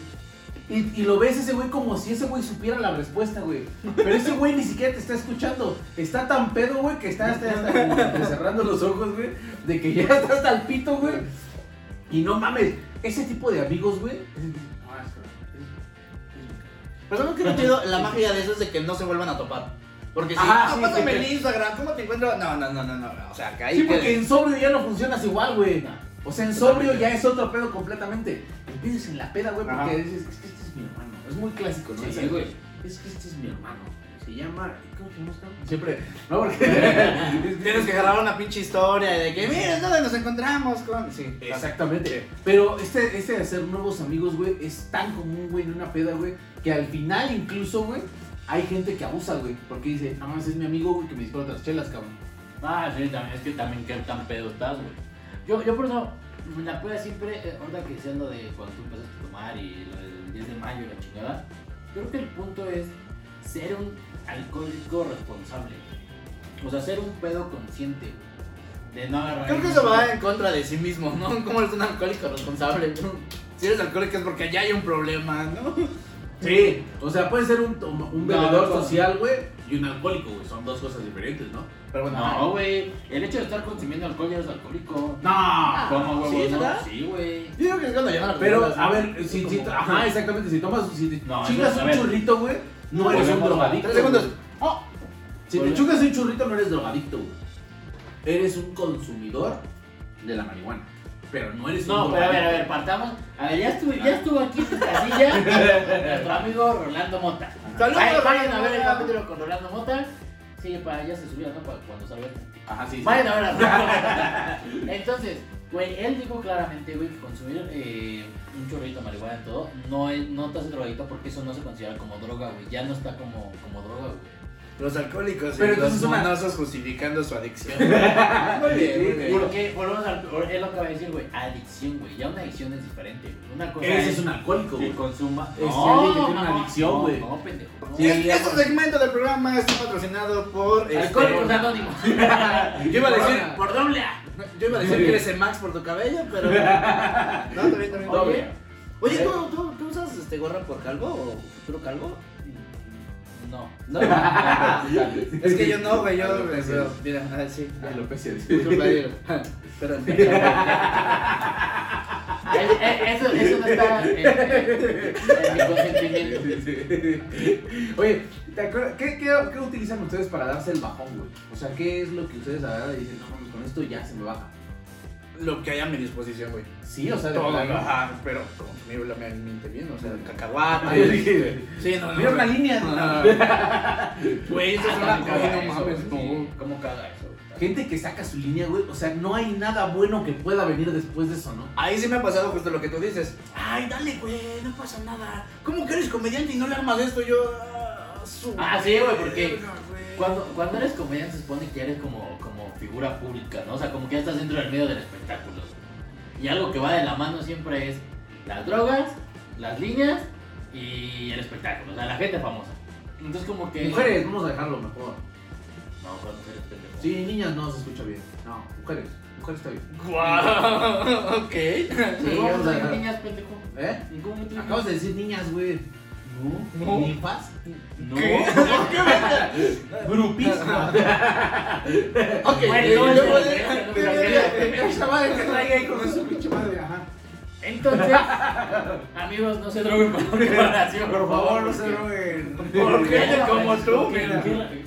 Speaker 2: Y, y lo ves ese güey como si ese güey supiera la respuesta, güey. Pero ese güey ni siquiera te está escuchando. Está tan pedo, güey, que está hasta, hasta como que cerrando los ojos, güey. De que ya está hasta el pito, güey. Y no mames, ese tipo de amigos, güey. no, que-
Speaker 4: Pero ¿sabes qué me chido? La magia de eso es de que no se vuelvan a topar. Porque si, ah,
Speaker 2: sí,
Speaker 4: pásame
Speaker 2: que-
Speaker 4: el Instagram, ¿cómo te encuentro? No, no, no, no, no. O sea, que ahí
Speaker 2: Sí, porque
Speaker 4: quede.
Speaker 2: en sobrio ya no funcionas igual, güey. O sea, en sobrio ya es otro pedo completamente. Empiezas en la peda, güey, porque
Speaker 4: Ajá.
Speaker 2: dices, es que este es mi hermano. Es muy clásico, ¿no?
Speaker 3: Sí,
Speaker 2: Ese,
Speaker 3: güey.
Speaker 2: Es que este es mi hermano. Se llama. ¿Cómo se llama? Siempre. No, porque.
Speaker 4: Tienes que grabar una pinche historia de que, mira, ¿dónde nos encontramos? Con... Sí,
Speaker 2: Exactamente. Pero este, este de hacer nuevos amigos, güey, es tan común, güey, en una peda, güey, que al final incluso, güey, hay gente que abusa, güey. Porque dice, no mames, es mi amigo, güey, que me dispara otras chelas, cabrón.
Speaker 3: Ah, sí, también, es que también qué tan pedo estás, güey. Yo, yo por eso, la peda siempre, eh, ahorita que decían lo de cuando tú empezaste a tomar y del 10 de mayo y la chingada, creo que el punto es ser un alcohólico responsable. O sea, ser un pedo consciente. De no agarrar.
Speaker 4: Creo que eso va en contra de sí mismo, ¿no? ¿Cómo eres un alcohólico responsable? Si eres alcohólico es porque ya hay un problema, ¿no?
Speaker 2: Sí, o sea, puede ser un, un bebedor
Speaker 3: no, no.
Speaker 2: social, güey, y un alcohólico, güey. Son dos cosas diferentes, ¿no?
Speaker 4: Pero bueno,
Speaker 3: No, güey. El hecho de estar consumiendo alcohol ya eres alcohólico.
Speaker 2: No.
Speaker 3: ¿Cómo,
Speaker 4: ¿sí,
Speaker 3: güey? no?
Speaker 4: verdad?
Speaker 3: Sí, güey.
Speaker 4: yo digo que es cuando llegan
Speaker 2: Pero, a ver, si, si,
Speaker 3: como-
Speaker 2: ajá, exactamente, si tomas, si te chingas un churrito, güey, no eres un drogadicto.
Speaker 4: Tres segundos. Oh,
Speaker 2: Si te chugas un churrito, no eres drogadicto, güey. Eres un consumidor de la marihuana. Pero no eres un
Speaker 3: No, pero a ver, a ver, partamos. A ver, ya estuvo, ya estuvo aquí en esta silla nuestro amigo Rolando Mota.
Speaker 4: Saludos,
Speaker 3: Vayan, vayan a ver el capítulo con Rolando Mota. Sí, para ya se subió, ¿no? Para cuando salga.
Speaker 2: Ajá, sí. sí.
Speaker 3: Vayan a ver a Rolando. Entonces, güey, él dijo claramente, güey, que consumir eh, un chorrito de marihuana en todo no, es, no te hace drogadito porque eso no se considera como droga, güey. Ya no está como, como droga, güey.
Speaker 4: Los alcohólicos
Speaker 2: Pero
Speaker 4: y los
Speaker 2: entonces una-
Speaker 4: monosos justificando su adicción. muy bien, muy bien.
Speaker 3: Porque, volvemos al. Es lo que va a decir, güey. Adicción, güey. Ya una adicción es diferente, güey. Una cosa
Speaker 2: Ese
Speaker 3: es
Speaker 2: un alcohólico,
Speaker 3: que
Speaker 2: güey.
Speaker 3: consuma.
Speaker 2: Es alguien que tiene una adicción,
Speaker 3: no,
Speaker 2: güey.
Speaker 3: No, pendejo. No.
Speaker 2: Sí, ya
Speaker 4: este segmento del programa está patrocinado por. este,
Speaker 3: Alcohólicos Anónimos.
Speaker 4: Yo iba a decir.
Speaker 3: Por doble A.
Speaker 4: Yo iba a decir que eres Max por tu cabello, pero. No, también, también.
Speaker 3: Oye.
Speaker 4: Oye, ¿tú, tú, tú usas este gorra por calvo o futuro calvo?
Speaker 3: No.
Speaker 4: No. es que yo no, güey. Yo.
Speaker 2: Alopecia.
Speaker 4: Mira, ah, sí.
Speaker 2: Alopecia.
Speaker 4: Disculpa, digo. Espérate.
Speaker 3: Eso, eso no está en, mi consentimiento.
Speaker 2: Oye, ¿te acuerdas? ¿Qué, qué, qué utilizan ustedes para darse el bajón, güey? O sea, ¿qué es lo que ustedes agarran y dicen, no con esto ya se me baja?
Speaker 4: Lo que haya a mi disposición, güey.
Speaker 2: Sí, o sea, de
Speaker 4: Todo,
Speaker 2: plano.
Speaker 4: ajá, pero consumirmente bien, o sea,
Speaker 2: yo
Speaker 4: cacahuate. Sí, no, no.
Speaker 2: Mira una línea.
Speaker 4: No. Güey, eso es una
Speaker 3: Ah, ¿Cómo caga
Speaker 4: no mames, no.
Speaker 3: ¿Cómo caga eso?
Speaker 2: Gente que saca su línea, güey. O sea, no hay nada bueno que pueda venir después de eso, ¿no?
Speaker 4: Ahí sí me ha pasado justo lo que tú dices. Ay, dale, güey, no pasa nada. ¿Cómo que eres comediante y no le armas esto? Yo. ah,
Speaker 3: Ah, sí, güey, porque. Cuando, cuando eres comediante se supone que eres como, como figura pública, ¿no? O sea, como que ya estás dentro del medio del espectáculo. Y algo que va de la mano siempre es las drogas, las líneas y el espectáculo, o sea, la gente famosa. Entonces como que...
Speaker 2: Mujeres, vamos a dejarlo mejor.
Speaker 3: No, pues mujeres pendejo.
Speaker 2: Sí, niñas no se escucha bien. No, mujeres. Mujeres está bien.
Speaker 4: Guau, ok.
Speaker 2: Sí,
Speaker 3: ¿Cómo
Speaker 2: vamos a dejar.
Speaker 3: niñas, pendejo?
Speaker 2: ¿Eh?
Speaker 3: ¿Y cómo te
Speaker 2: Acabas de decir niñas, güey. No.
Speaker 4: No.
Speaker 2: ¿Ninfas?
Speaker 3: No.
Speaker 2: Grupismo.
Speaker 4: Ok,
Speaker 3: Bueno,
Speaker 4: eh,
Speaker 3: no,
Speaker 4: luego
Speaker 3: es-
Speaker 4: de-
Speaker 2: Esa madre que traiga ahí con su pinche madre, ajá.
Speaker 3: Entonces, amigos, no se droguen con la comparación.
Speaker 2: Por favor, no se droguen.
Speaker 4: ¿Por qué? Como tú,
Speaker 3: ¿qué-
Speaker 4: mira.
Speaker 3: qué-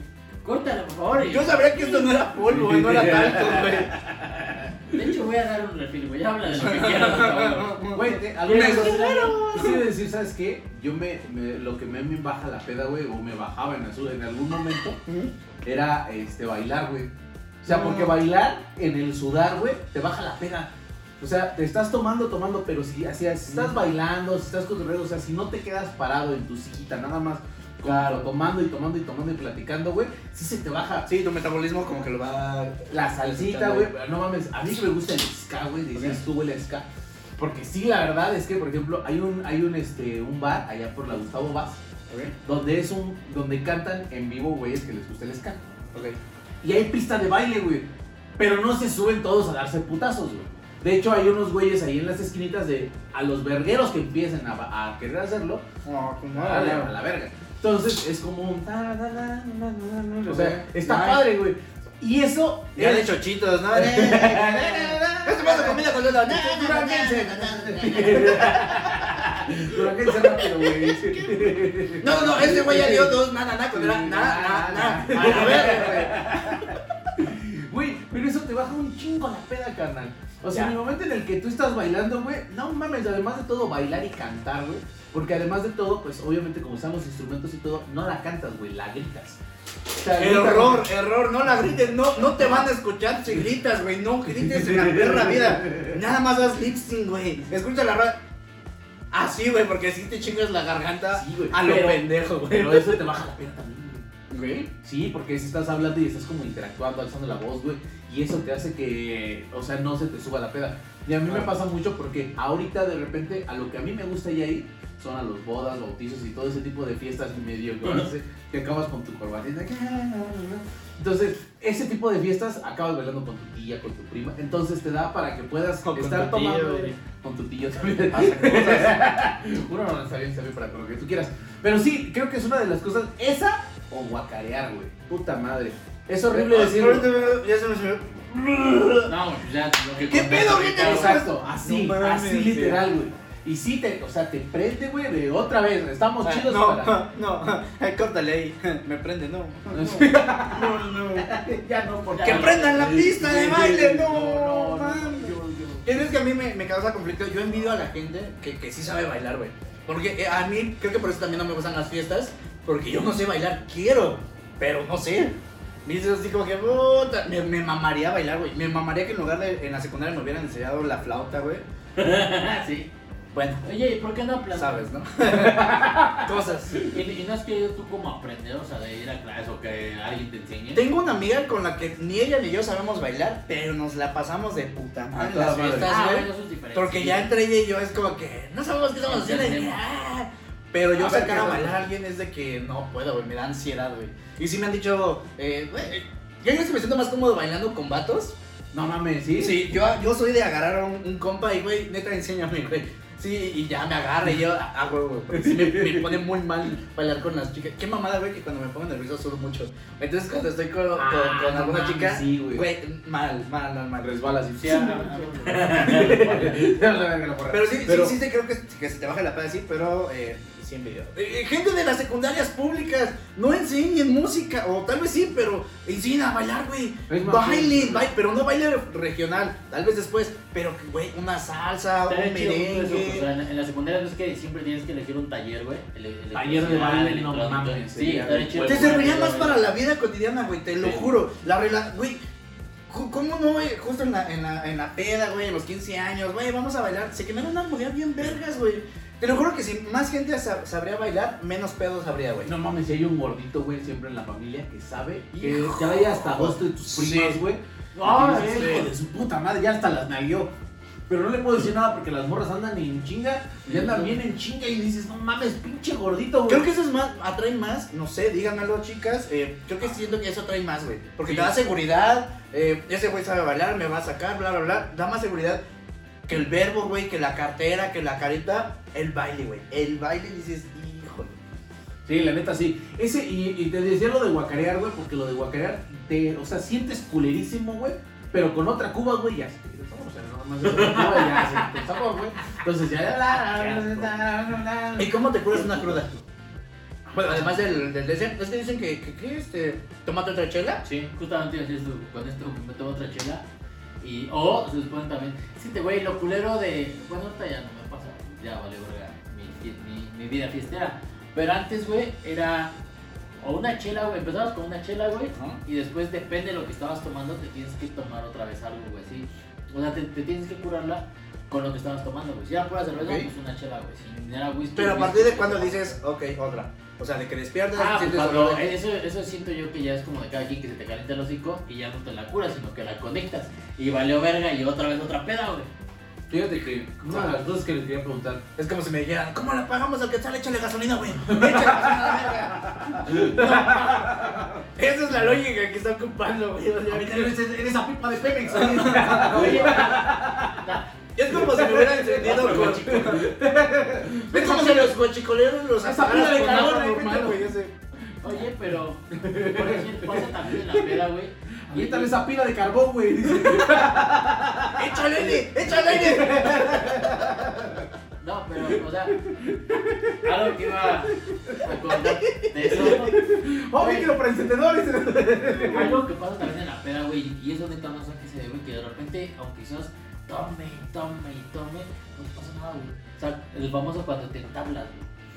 Speaker 3: Córtala, por favor.
Speaker 4: Yo sabría que esto no era polvo, no era talco, güey.
Speaker 3: De hecho, voy a dar un refil, güey. Habla de lo que quieras.
Speaker 2: Güey, te- alguna
Speaker 3: ¿Quieres
Speaker 2: vez. Quisiera decir, ¿sabes qué? Yo me, me- lo que me, me baja la peda, güey, o me bajaba en, azul, en algún momento, era este, bailar, güey. O sea, porque bailar en el sudar, güey, te baja la peda. O sea, te estás tomando, tomando, pero si, así, si estás bailando, si estás cotorreando, o sea, si no te quedas parado en tu sillita, nada más, como tomando y tomando y tomando y platicando, güey, sí se te baja
Speaker 4: Sí, tu metabolismo como que lo va.
Speaker 2: la salsita, güey. No mames, a mí que me gusta el ska, güey, decías tú, a ska. Porque sí, la verdad es que, por ejemplo, hay un, hay un, este, un bar allá por la Gustavo Vaz, donde es un, donde cantan en vivo, güeyes, que les gusta el ska. Y hay pista de baile, güey. Pero no se suben todos a darse putazos, güey. De hecho, hay unos güeyes ahí en las esquinitas de a los vergueros que empiecen a, a querer hacerlo,
Speaker 4: No, pues no,
Speaker 2: a la,
Speaker 4: no.
Speaker 2: a la verga. Entonces es como un. O sea, está padre, güey. Y eso.
Speaker 4: Ya
Speaker 2: es-
Speaker 4: de chochitos, ¿no? Este pedazo comida con dedo.
Speaker 2: Duranguense. Rápido, güey.
Speaker 4: No, no, este güey ya dio dos na na na cuando era na na na. A ver,
Speaker 2: Güey, pero eso te baja un chingo la peda, carnal. O sea, en el momento en el que tú estás bailando, güey, no mames, además de todo, bailar y cantar, güey. Porque además de todo, pues obviamente como los instrumentos y todo, no la cantas, güey, la gritas. O sea, gritas,
Speaker 4: Error, error, no la grites, no, no te van a escuchar si gritas, güey, no grites en la perra vida. Nada más haz lip sync, güey. Escucha la radio. Así, güey, porque si te chingas la garganta
Speaker 2: Sí, güey,
Speaker 4: a lo
Speaker 2: pero-
Speaker 4: pendejo, güey.
Speaker 2: Pero eso te baja la peda también, güey. Sí, porque si estás hablando y estás como interactuando, alzando la voz, güey, y eso te hace que, o sea, no se te suba la peda. Y a mí me pasa mucho porque ahorita de repente a lo que a mí me gusta ya ir son a los bodas, bautizos y todo ese tipo de fiestas medio que, acabas con tu corbatita. Entonces, ese tipo de fiestas acabas bailando con tu tía, con tu prima. Entonces te da para que puedas
Speaker 4: con
Speaker 2: estar
Speaker 4: tío,
Speaker 2: tomando
Speaker 4: güey.
Speaker 2: con tu tío también. Uno no está bien, está bien para con lo que tú quieras. Pero sí, creo que es una de las cosas. Esa o guacarear, güey. Puta madre. Es horrible
Speaker 4: me- Ya se me subió.
Speaker 3: No, ya lo que
Speaker 4: ¿Qué pedo.
Speaker 2: Exacto, así, así
Speaker 4: sí.
Speaker 2: literal, güey. Y sí, te, o sea, te prende, güey, de otra vez. Estamos chidos
Speaker 4: No,
Speaker 2: para.
Speaker 4: no, ay, córtale ahí. Me prende, no. No, no.
Speaker 2: ya no, porque.
Speaker 4: Que prendan la pista de baile, no,
Speaker 2: no, no, yo-
Speaker 4: Es que a mí me, me causa conflicto. Yo envidio a la gente que, que sí sabe bailar, güey. Porque eh, a mí, creo que por eso también no me gustan las fiestas. Porque yo no sé bailar. Quiero, pero no sé. Me dices así como que, puta, me, me mamaría bailar, güey. Me mamaría que en lugar de en la secundaria me hubieran enseñado la flauta, güey.
Speaker 3: sí.
Speaker 4: Bueno,
Speaker 3: Oye, ¿y por qué no aplastas?
Speaker 4: sabes, ¿no? Cosas.
Speaker 3: ¿Y, y no has querido tú como aprender, o sea, de ir a clases o que alguien te enseñe?
Speaker 4: Tengo una amiga con la que ni ella ni yo sabemos bailar, pero nos la pasamos de puta madre en las fiestas,
Speaker 3: Ah,
Speaker 4: güey. Porque ya entre ella y yo es como que no sabemos qué estamos haciendo. ah. Pero yo
Speaker 2: A ver,
Speaker 4: sacar a
Speaker 2: ¿qué
Speaker 4: bailar a alguien es de que no puedo, güey, me da ansiedad, güey. Y sí me han dicho, eh, güey, yo ya me siento más cómodo bailando con vatos.
Speaker 2: No mames, sí.
Speaker 4: Sí, yo, yo soy de agarrar a un, un compa y, güey, neta, enséñame, güey. Sí, y ya me agarra y yo, ah, güey, güey, porque sí me, me pone muy mal bailar con las chicas. Qué mamada, güey, que cuando me pongo nervioso sudo mucho. Entonces, cuando estoy con,
Speaker 2: Ah,
Speaker 4: con
Speaker 2: no
Speaker 4: alguna chica,
Speaker 2: sí, güey.
Speaker 4: güey, mal, mal, mal, mal.
Speaker 2: Resbalas y
Speaker 3: Sí, ah, ah, ah,
Speaker 4: Pero sí,
Speaker 2: Pero-
Speaker 4: sí, sí, creo que, que se te baja la peda así, pero eh, sí en video. Eh, eh, gente de las secundarias públicas, no enseñen música, o tal vez sí, pero enseñen a bailar, güey.
Speaker 2: Más,
Speaker 4: Baile, pero no baile regional, tal vez después, pero güey, una salsa, un merengue.
Speaker 3: o sea, en, en la secundaria no es que siempre tienes que elegir un taller, güey. El- el-
Speaker 2: Taller de
Speaker 3: el-
Speaker 2: baile,
Speaker 3: el-
Speaker 2: no
Speaker 3: el-
Speaker 2: mames,
Speaker 3: Sí, chido.
Speaker 4: Te serviría más para la vida cotidiana, güey, te lo juro. La güey. ¿Cómo no, güey? Justo en la, en, la, en la peda, güey, en los 15 años, güey, vamos a bailar. Se quemaron una armonía bien vergas, güey. Te lo juro que si más gente sab- sabría bailar, menos pedos habría, güey.
Speaker 2: No mames, si hay un gordito, güey, siempre en la familia que sabe que
Speaker 4: Hijo.
Speaker 2: ya hay hasta dos de tus primas, güey.
Speaker 3: Ah, sí.
Speaker 2: hijo de su puta madre, ya hasta las nalgueó. pero no le puedo decir nada porque las morras andan en chinga y andan bien en chinga y dices, no mames, pinche gordito, güey.
Speaker 4: Creo que eso es más, atrae más, no sé, díganmelo chicas, eh, creo que siento que eso atrae más, güey. Porque
Speaker 2: Sí.
Speaker 4: te da seguridad, eh, ese güey sabe bailar, me va a sacar, bla, bla, bla. Da más seguridad que el verbo, güey, que la cartera, que la carita, el baile, güey. El baile dices, híjole.
Speaker 2: Sí, la neta sí. Ese, y, y te decía lo de guacarear, güey, porque lo de guacarear, te, o sea, sientes culerísimo, güey, pero con otra cuba, güey, ya se te quita el sabor, o sea, nada más es otra cuba y ya se te quita el sabor, güey. Entonces ya.
Speaker 4: ¿Y cómo te curas una cruda? Bueno, además del, del deseo, es que dicen que, que, que, este, tómate otra chela.
Speaker 3: Sí, justamente iba a decir esto, con esto me tomo otra chela. Y, o se supone también, sí, te güey, lo culero de. Bueno, ahorita ya no me pasa, ya vale, verga, mi, mi, mi vida fiestera. Pero antes, güey, era o una chela, güey, empezabas con una chela, güey, y después depende de lo que estabas tomando, te tienes que tomar otra vez algo, güey, sí. O sea, te, te tienes que curarla con lo que estabas tomando, güey. Si era pura cerveza,
Speaker 4: Ok.
Speaker 3: pues una chela, güey. Si era whisky.
Speaker 4: Pero a partir de
Speaker 3: pues,
Speaker 4: cuando dices, ok, otra. O sea, de que despiertas,
Speaker 3: Ah, pues
Speaker 4: sientes
Speaker 3: cuando,
Speaker 4: dolor de-
Speaker 3: eso, eso siento yo que ya es como de cada quien que se te calienta el hocico y ya no te la curas, sino que la conectas. Y valió verga y otra vez otra peda, güey.
Speaker 2: Fíjate que una de las cosas que les quería preguntar,
Speaker 4: Es como si me dijeran, ¿cómo la pagamos al que sale? Échale gasolina, güey. Échale gasolina, verga. No. Esa es la lógica que está ocupando, güey. O sea,
Speaker 2: ahorita eres, eres esa pipa de Pemex.
Speaker 3: Oye,
Speaker 4: Es como si me hubieran encendido con Es como si los guachicoleros los
Speaker 2: Esa
Speaker 4: apagaras
Speaker 2: pila de
Speaker 4: con
Speaker 2: carbón,
Speaker 4: agua normal, güey.
Speaker 3: oye, pero por ejemplo, pasa también en la peda, güey. Y
Speaker 2: Quítale esa pila de carbón, güey. dice.
Speaker 4: ¡Échale aire! ¡Échale aire!
Speaker 3: No, pero, o sea, algo que iba a contar de eso.
Speaker 2: ¡Oh, micro para encendedores!
Speaker 3: Algo que pasa también en la peda, güey, y eso neta no sé a qué se debe, que de repente, aunque seas tome y tome y tome, no pasa nada, güey. O sea, el famoso cuando te entablas,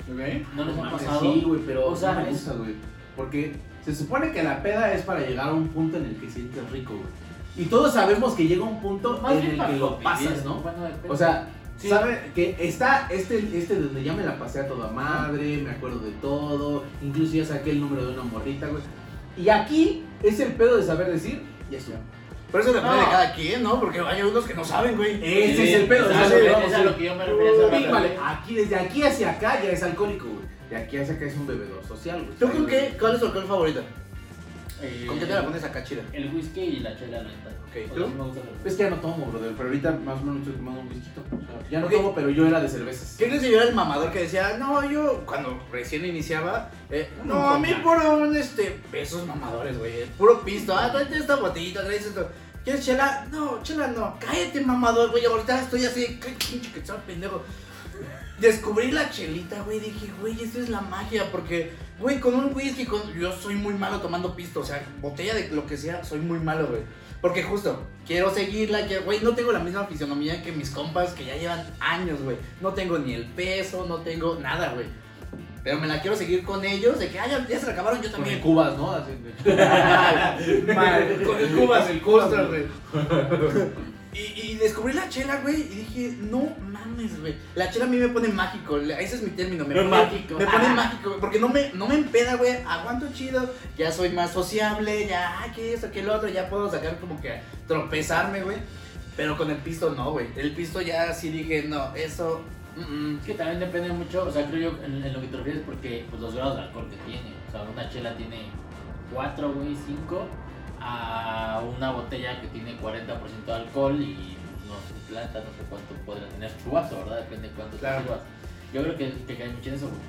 Speaker 3: güey. ¿No les ha pasado?
Speaker 2: Sí, güey, pero
Speaker 3: O sea,
Speaker 2: no me gusta, güey. Porque se supone que la peda es para llegar a un punto en el que sientes rico, güey. Y todos sabemos que llega un punto
Speaker 3: Más
Speaker 2: en el que lo pasas, ¿no?
Speaker 3: Bueno.
Speaker 2: O sea,
Speaker 3: Sí.
Speaker 2: sabe que está este, este donde ya me la pasé a toda madre, me acuerdo de todo, incluso ya saqué el número de una morrita, güey. Y aquí es el pedo de saber decir, ya estoy.
Speaker 4: Pero eso depende
Speaker 3: No.
Speaker 4: de cada quien, ¿no? Porque hay unos que no saben, güey.
Speaker 2: Ese
Speaker 3: Sí,
Speaker 2: es el pedo,
Speaker 3: es
Speaker 2: es
Speaker 3: lo que- yo me refería
Speaker 2: vale, aquí, desde aquí hacia acá ya es alcohólico, güey. De aquí hacia acá es un bebedor social, güey.
Speaker 4: ¿Tú con qué? ¿Cuál es tu alcohol favorito?
Speaker 3: Eh,
Speaker 4: ¿Con qué te la pones acá chida?
Speaker 3: El whisky y la chela, la neta.
Speaker 2: Es que ya no tomo, brother, pero ahorita más o menos estoy tomando un whisky. O sea, ya no
Speaker 4: Ok.
Speaker 2: tomo, pero yo era de cervezas.
Speaker 4: ¿Qué crees que yo era el mamador que decía, no, yo cuando recién iniciaba, eh, no, a mí un, este, esos mamadores, güey, puro pisto, ah, tráete esta botellita, traes esto. ¿Quieres chela? No, chela no, cállate mamador, güey, ahorita estoy así, qué pinche que estaba pendejo. Descubrí la chelita, güey, dije, güey, esto es la magia, porque, güey, con un whisky, con... yo soy muy malo tomando pisto, o sea, botella de lo que sea, soy muy malo, güey. Porque justo, quiero seguirla, quiero, güey, no tengo la misma fisionomía que mis compas que ya llevan años, güey. No tengo ni el peso, no tengo nada, güey. Pero me la quiero seguir con ellos, de que, ah, ya, ya se la acabaron, yo
Speaker 2: Con el
Speaker 4: también.
Speaker 2: cubas, ¿no? Así de-
Speaker 4: Mal, con el cubas, el
Speaker 2: Cubas,
Speaker 4: costra, güey. Y, y descubrí la chela, güey, y dije, no mames, güey. La chela a mí me pone mágico, ese es mi término, me
Speaker 3: Me
Speaker 4: pone
Speaker 3: mágico.
Speaker 4: Me pone mágico, güey, porque no me, no me empeda, güey. Aguanto chido, ya soy más sociable, ya, que esto, que lo otro, ya puedo sacar como que tropezarme, güey. Pero con el pisto no, güey. El pisto ya sí dije, no, eso. mm, mm.
Speaker 3: Es que también depende mucho, o sea, creo yo en, en lo que te refieres porque pues los grados de alcohol que tiene. O sea, una chela tiene 4, güey, 5 a una botella que tiene 40% de alcohol y no sé, la neta, no sé cuánto podría tener su vaso, ¿verdad? Depende de cuánto te
Speaker 4: Claro.
Speaker 3: sirvas. Yo creo que, que cae mucho en eso, güey.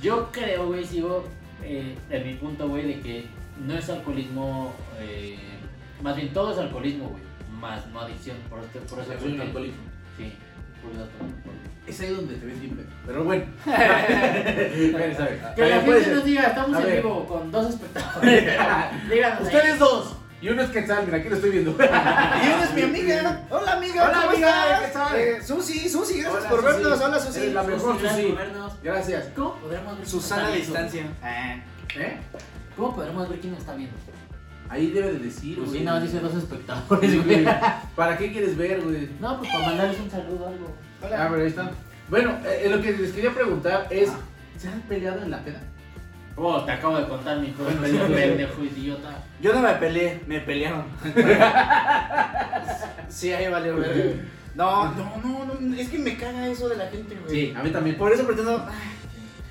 Speaker 3: Yo creo, güey, sigo eh, en mi punto, güey, de que no es alcoholismo, eh, más bien todo es alcoholismo, güey, más no adicción. Por, este- por eso
Speaker 2: alcohólico.
Speaker 3: Sí, alcoholismo.
Speaker 2: Es ahí donde te ves pedo. Pero bueno.
Speaker 3: Que la gente nos diga, estamos en vivo con dos espectadores. Díganos. ahí.
Speaker 2: Ustedes dos. Y uno es Quetzal, mira, aquí lo estoy viendo.
Speaker 4: Y una es mi amiga. Hola, amiga.
Speaker 2: Hola,
Speaker 4: ¿cómo
Speaker 2: amiga,
Speaker 4: estás? Eh, Susi, Susi, gracias
Speaker 2: Hola,
Speaker 4: por
Speaker 2: Susi.
Speaker 4: vernos. Hola, Susi.
Speaker 2: Eres la mejor, Susi.
Speaker 3: por vernos.
Speaker 2: Gracias.
Speaker 3: ¿Cómo podremos ver
Speaker 4: Susana a distancia. Ah.
Speaker 2: ¿Eh?
Speaker 3: ¿Cómo podremos ver quién nos está viendo?
Speaker 2: Ahí debe de decir.
Speaker 3: Pues
Speaker 2: güey.
Speaker 3: sí, nada más dice dos
Speaker 2: Sí,
Speaker 3: espectadores,
Speaker 2: güey.
Speaker 3: güey.
Speaker 2: ¿Para qué quieres ver, güey?
Speaker 3: No, pues para mandarles un saludo o algo.
Speaker 2: Ah, pero ahí están. Bueno, eh, eh, lo que les quería preguntar es:
Speaker 3: Ah.
Speaker 2: ¿se han peleado en la peda?
Speaker 3: Oh, te acabo de contar mi cosa, pendejo idiota.
Speaker 4: Yo no me peleé, me pelearon. sí, ahí valió ver. No, no, no, no, es que me caga eso de la gente, güey.
Speaker 2: Sí, a mí también.
Speaker 4: Por eso pretendo.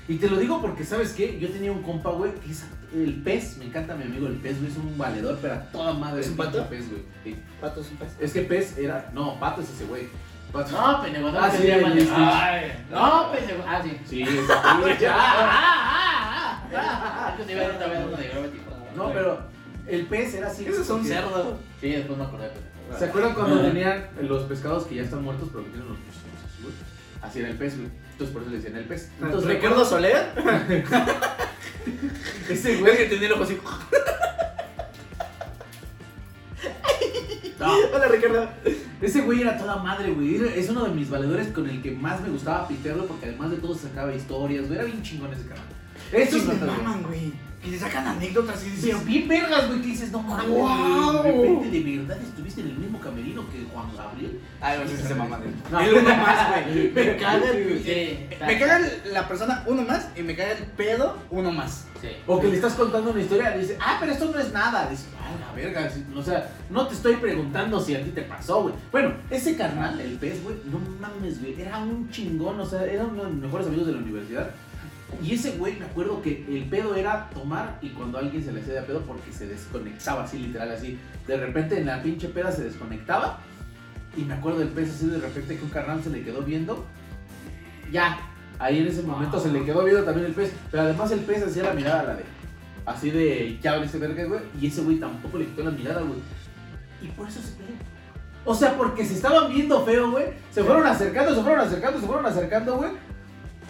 Speaker 2: Y te lo digo porque, ¿sabes qué? Yo tenía un compa, güey, que es el pez. Me encanta mi amigo el pez, güey. Es un valedor, pero a toda madre.
Speaker 4: ¿Es un pato?
Speaker 2: pez, güey. Sí.
Speaker 4: Patos un pez.
Speaker 2: Es que pez era. No, pato es ese, güey. Pato.
Speaker 3: No, pendejo, no
Speaker 2: Ah, sí,
Speaker 3: llama
Speaker 2: el Stitch.
Speaker 3: Ay, No, pendejo. Ah, sí.
Speaker 2: Sí, ese, güey.
Speaker 3: Ah, ah, ah. Yo te iba a otra vez.
Speaker 2: No, pero el pez era así.
Speaker 4: Son
Speaker 2: porque-
Speaker 4: cerdos.
Speaker 3: Sí, después me acordé.
Speaker 2: ¿Se acuerdan cuando
Speaker 3: Ah.
Speaker 2: tenían los pescados que ya están muertos, pero que tienen los güey? Así era el pez, güey. Entonces por eso le decían el pez. Entonces,
Speaker 4: Entonces, Ricardo Soler.
Speaker 2: ese
Speaker 4: Güey, que tenía el ojo así.
Speaker 3: No,
Speaker 4: Hola, Ricardo.
Speaker 2: Ese güey era toda madre, güey. Es uno de mis valedores con el que más me gustaba pitearlo porque además de todo sacaba historias, güey. Era bien chingón ese canal. Es
Speaker 4: Estos me maman, güey. Que te sacan anécdotas y dices.
Speaker 2: Pero bien vergas, güey, que dices, no mames, güey,
Speaker 4: ¡Guau!
Speaker 2: de repente de verdad estuviste en el mismo camerino que Juan Gabriel.
Speaker 4: Ay, no sé si se maman.
Speaker 2: No.
Speaker 4: El uno más, güey. Me caga el. Me caga el- la persona uno más y me caga el pedo uno más.
Speaker 3: Sí.
Speaker 2: O que le estás contando una historia y dices, ah, pero esto no es nada. Dices, ah, la verga. sí, O sea, no te estoy preguntando si a ti te pasó, güey. Bueno, ese carnal, el pez, güey, no mames, güey. Era un chingón, o sea, era uno de mis mejores amigos de la universidad. Y ese güey, me acuerdo que el pedo era tomar y cuando alguien se le hacía de pedo porque se desconectaba así, literal, así. De repente en la pinche peda se desconectaba. Y me acuerdo del pez así de repente que un carnal se le quedó viendo. Ya, ahí en ese momento se le quedó viendo también el pez. Pero además el pez hacía la mirada la de. Así de ya ese verga, güey. Y ese güey tampoco le quitó la mirada, güey. Y por eso se peleó. O sea, porque se estaban viendo feo, güey. Se fueron acercando, se fueron acercando, se fueron acercando, güey.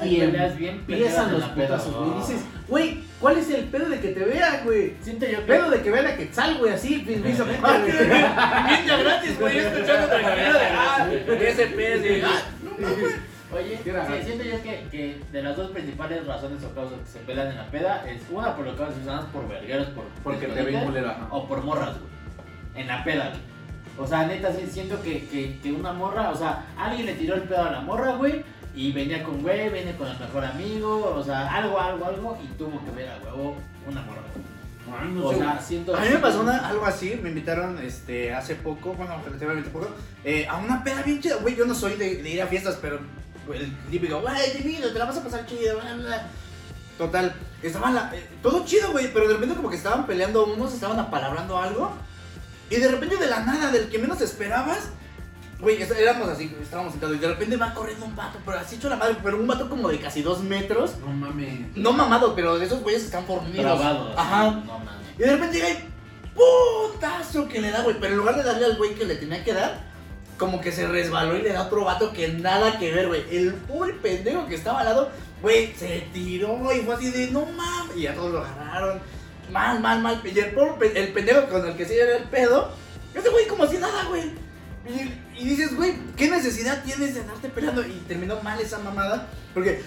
Speaker 2: Y
Speaker 3: bien
Speaker 2: empiezan los
Speaker 3: la
Speaker 2: putazos, güey.
Speaker 3: ¿no?
Speaker 2: Dices, güey, ¿cuál es el pedo de que te vean, güey?
Speaker 3: Siento yo que.
Speaker 2: Pedo de que vean a Quetzal, güey, así, precisamente,
Speaker 4: Ah. Bien gratis, güey. Escuchando tranquilo de. Ah, ese pez. y, ah,
Speaker 3: Oye,
Speaker 2: ¿Qué era?
Speaker 3: sí, siento yo que, que de las dos principales razones o causas que se pelean en la peda es una por lo que se usan por vergueros, por
Speaker 2: Porque te ven ajá.
Speaker 3: o por morras, güey. En la peda, güey. O sea, neta, siento que, que, que una morra, o sea, alguien le tiró el pedo a la morra, güey, y venía con güey, venía con el mejor amigo, o sea, algo, algo, algo, y tuvo que ver a huevo una morra.
Speaker 2: Ay, no
Speaker 3: O
Speaker 2: sé,
Speaker 3: sea, siento.
Speaker 4: A mí me pasó una- algo así, me invitaron este, hace poco, bueno, relativamente poco, eh, a una peda bien chida. Güey, yo no soy de, de ir a fiestas, pero el típico, güey, te invito, te la vas a pasar bla, bla. Total, estaban la- eh, todo chido, güey, pero de repente como que estaban peleando unos, estaban apalabrando algo, y de repente de la nada, del que menos esperabas, güey, éramos así, estábamos sentados, y de repente va corriendo un vato, pero así hecho la madre, pero un vato como de casi dos metros,
Speaker 2: No mames.
Speaker 4: no mamado, pero de esos güeyes que están fornidos.
Speaker 3: Grabado. así,
Speaker 4: Ajá.
Speaker 3: No mames.
Speaker 4: Y de repente llega y putazo que le da, güey. Pero en lugar de darle al güey que le tenía que dar, como que se resbaló y le da otro vato que nada que ver, güey. El pobre pendejo que estaba al lado, güey, se tiró y fue así de no mames. Y a todos lo agarraron. Mal, mal, mal. Y el, pobre el pendejo con el que se era el pedo, ese güey como si nada, güey. Y, y dices, güey, ¿qué necesidad tienes de andarte peleando? Y terminó mal esa mamada, porque.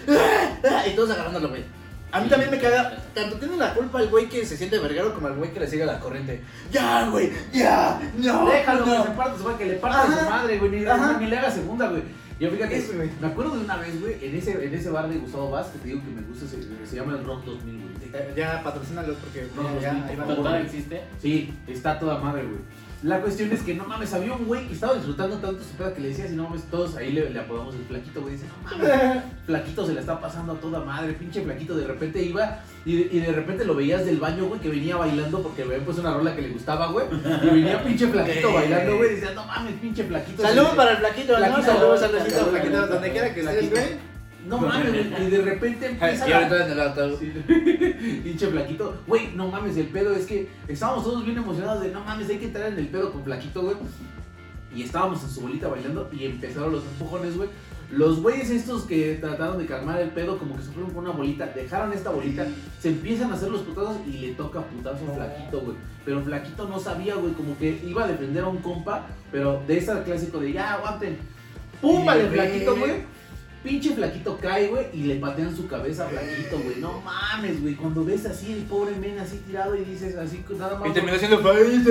Speaker 4: Y todos agarrándolo, güey. A mí también me caga. Tanto tiene la culpa el güey que se siente verguero como el güey que le sigue la corriente. Ya, güey, ya, no.
Speaker 2: Déjalo
Speaker 4: no.
Speaker 2: que se parte su madre, que le parta a su madre, güey. Ni, le haga segunda, güey. Yo fíjate,
Speaker 4: Eso, güey.
Speaker 2: me acuerdo de una vez, güey, en ese, en ese bar de Gustavo Vaz, que te digo que me gusta, se, se llama el Rock 2000, güey.
Speaker 4: Eh, Ya, patrocínalos porque
Speaker 2: No,
Speaker 4: ya.
Speaker 3: ¿Pero todavía existe?
Speaker 2: Sí, está toda madre, güey. La cuestión es que no mames, había un güey que estaba disfrutando tanto su peda que le decía, si no mames, todos ahí le, le apodamos el flaquito, güey. Dice, no mames, flaquito se la está pasando a toda madre, pinche flaquito. De repente iba y de, y de repente lo veías del baño, güey, que venía bailando porque le habían puesto una rola que le gustaba, güey. Y venía pinche flaquito bailando, güey. Decía, no mames, pinche flaquito.
Speaker 4: Saludos para el flaquito, ¿no?
Speaker 2: Flaquito,
Speaker 4: Saludos, saludos, flaquito,
Speaker 2: flaquito,
Speaker 4: donde quiera que estés, güey.
Speaker 2: No mames, güey. Y de repente empieza
Speaker 4: Y
Speaker 2: la-
Speaker 4: ahorita en el auto.
Speaker 2: Sí, pinche flaquito. Güey, no mames, el pedo es que estábamos todos bien emocionados de no mames, hay que entrar en el pedo con flaquito, güey. Y estábamos en su bolita bailando y empezaron los empujones, güey. Los güeyes estos que trataron de calmar el pedo, como que se fueron con una bolita, dejaron esta bolita, se empiezan a hacer los putazos y le toca putazo a Flaquito, güey. Pero Flaquito no sabía, güey, como que iba a defender a un compa, pero de ese clásico de ya aguanten. ¡Pum! Vale, Flaquito,
Speaker 4: güey.
Speaker 2: Pinche Flaquito cae, güey, y le patean su cabeza a Flaquito, güey. No mames, güey. Cuando ves así el pobre men así tirado y dices así, nada más.
Speaker 4: Y terminó siendo
Speaker 3: O
Speaker 4: favorito.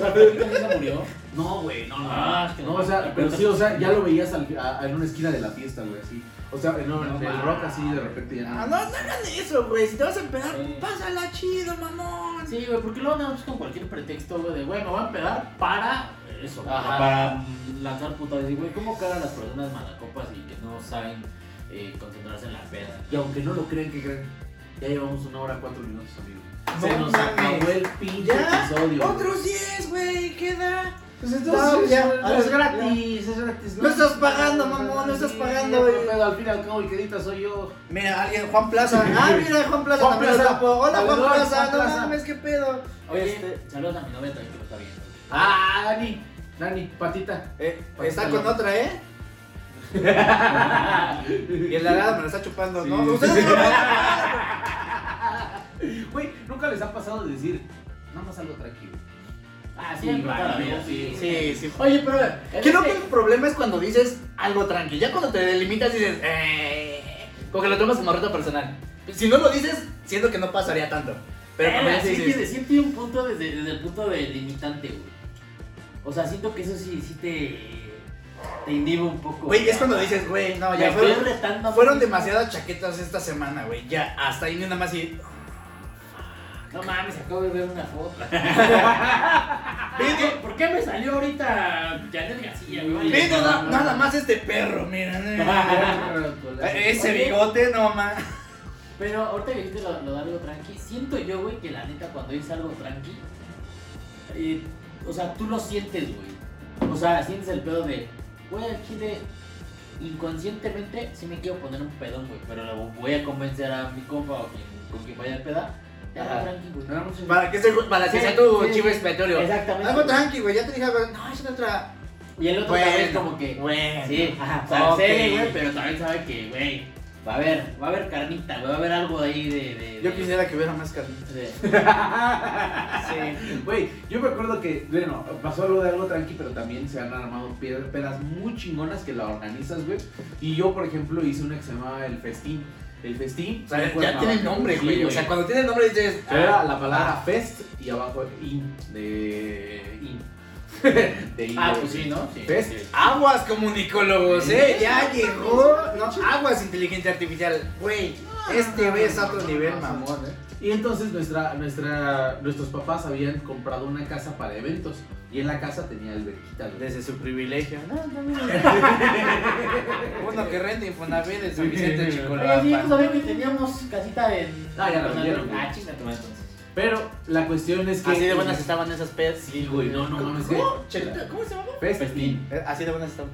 Speaker 3: sea, ¿Flaquito sí se murió?
Speaker 2: No, güey, no, no.
Speaker 3: Ah, es que
Speaker 2: no,
Speaker 3: no
Speaker 2: o sea, pero sí, o sea, ya lo veías al- a- en una esquina de la fiesta, güey, así. O sea, en,
Speaker 3: No
Speaker 2: el rock así de repente ya
Speaker 4: Ah,
Speaker 2: no.
Speaker 4: no, no hagan eso, güey. Si te vas a empedar,
Speaker 3: Sí.
Speaker 4: pásala chido, mamón.
Speaker 3: Sí, güey, porque luego andamos con cualquier pretexto, güey, de, güey, me voy a empedar para eso,
Speaker 4: Ajá.
Speaker 3: para lanzar putadas. Y, güey, ¿cómo cagan las personas malacopas y que no saben eh, concentrarse en la peda?
Speaker 2: Y aunque no lo crean, que creen? Ya llevamos una hora cuatro minutos, amigo.
Speaker 4: No
Speaker 2: Se nos
Speaker 4: mames.
Speaker 2: acabó el pinche
Speaker 4: ¿Ya?
Speaker 2: episodio.
Speaker 4: Otros 10, güey, queda.
Speaker 2: Pues
Speaker 4: No, ya,
Speaker 2: es gratis, es gratis.
Speaker 4: No estás pagando, mamón, no estás pagando,
Speaker 2: güey. al fin y al cabo el que edita soy yo.
Speaker 4: Mira, alguien, Juan Plaza. Ah, mira, Juan Plaza
Speaker 2: Juan
Speaker 4: también
Speaker 2: Plaza.
Speaker 4: Hola, Juan Plaza.
Speaker 2: Juan
Speaker 4: No mames, qué pedo.
Speaker 3: Oye,
Speaker 4: Este,
Speaker 3: saludos a mi novia también que lo está viendo.
Speaker 2: Ah, Dani. Dani, patita.
Speaker 4: eh, está con otra, ¿eh? Y el arada me la está chupando,
Speaker 2: Sí.
Speaker 4: ¿no? Ustedes lo.
Speaker 2: Güey, nunca les ha pasado de decir, nada más algo tranquilo.
Speaker 3: Ah,
Speaker 2: Sí,
Speaker 3: sí, vida,
Speaker 2: sí.
Speaker 4: Sí, sí.
Speaker 3: Oye, pero. es
Speaker 4: Creo
Speaker 3: que-
Speaker 4: el problema es cuando dices algo tranqui. Ya cuando te delimitas dices, eh, como que lo tomas como reto personal. Si no lo dices, siento que no pasaría tanto. Pero cuando
Speaker 3: Pero sí,
Speaker 4: dices,
Speaker 3: tiene, sí tiene un punto desde, desde el punto de limitante, güey. O sea, siento que eso sí, sí te. te inhibe un poco.
Speaker 4: güey, es cuando dices, güey, no, ya fueron, demasiadas chaquetas esta semana, güey. Ya, hasta ahí nada más y.
Speaker 3: No mames, acabo de ver una foto. ¿Por qué me salió ahorita Janet García, güey?
Speaker 4: ve nada, nada más este perro, mira. Eh, Ese bigote, no mames.
Speaker 3: Pero ahorita que dijiste lo, lo de algo tranqui, siento yo, güey, que la neta cuando dices algo tranqui, eh, o sea, tú lo sientes, güey. O sea, sientes el pedo de, güey, al chile, inconscientemente sí me quiero poner un pedón, güey, pero lo voy a convencer a mi compa o quien, con quien vaya al peda, algo tranqui, güey.
Speaker 4: Para que, sea- para que
Speaker 3: Sí,
Speaker 4: sea tu
Speaker 3: sí,
Speaker 4: chivo expiatorio.
Speaker 3: Exactamente.
Speaker 4: Algo tranqui, güey. Ya te dije. No, es otra.
Speaker 3: Y el otro
Speaker 4: Bueno,
Speaker 3: también como que, sí, ajá, o sea, sé, güey, pero también sabe que, güey, va a haber, va a haber carnita, güey, va a haber algo ahí de... de
Speaker 4: Yo
Speaker 3: de-
Speaker 4: quisiera que hubiera más carnita.
Speaker 3: de-
Speaker 4: Sí.
Speaker 2: Güey, yo me acuerdo que, bueno, pasó algo de algo tranqui, pero también se han armado pe- pedas muy chingonas que la organizas, güey. Y yo, por ejemplo, hice una que se llamaba El Festín. El Festín.
Speaker 4: O sea,
Speaker 2: fue
Speaker 4: ya
Speaker 2: en
Speaker 4: tiene nombre,
Speaker 2: Sí,
Speaker 4: güey. O sea, cuando tiene nombre dices.
Speaker 2: Era
Speaker 4: ah,
Speaker 2: la palabra
Speaker 4: ah.
Speaker 2: fest y abajo in, de in. de.
Speaker 3: Ah,
Speaker 2: de-
Speaker 3: pues sí, ¿no? Sí, sí.
Speaker 4: Aguas comunicólogos, eh. Ya llegó. No, aguas inteligencia artificial. Güey, este ves a otro nivel, mamón, eh.
Speaker 2: Y entonces nuestra, nuestra, nuestros papás habían comprado una casa para eventos. Y en la casa tenía alberquita, güey.
Speaker 4: Desde su privilegio. No, también. Uno que renta Infonavit de San Vicente
Speaker 3: Oye, sí, no sabía que teníamos casita en...
Speaker 2: Ah, ya la vendieron.
Speaker 3: Ah, chinga tu.
Speaker 2: Pero la cuestión es que.
Speaker 4: Así de buenas estaban esas peds.
Speaker 2: Sí, güey, no, no mames. que-
Speaker 4: ¿Cómo? Chelita, ¿Cómo se llama?
Speaker 2: Festín.
Speaker 4: Eh, Así de buenas estaban.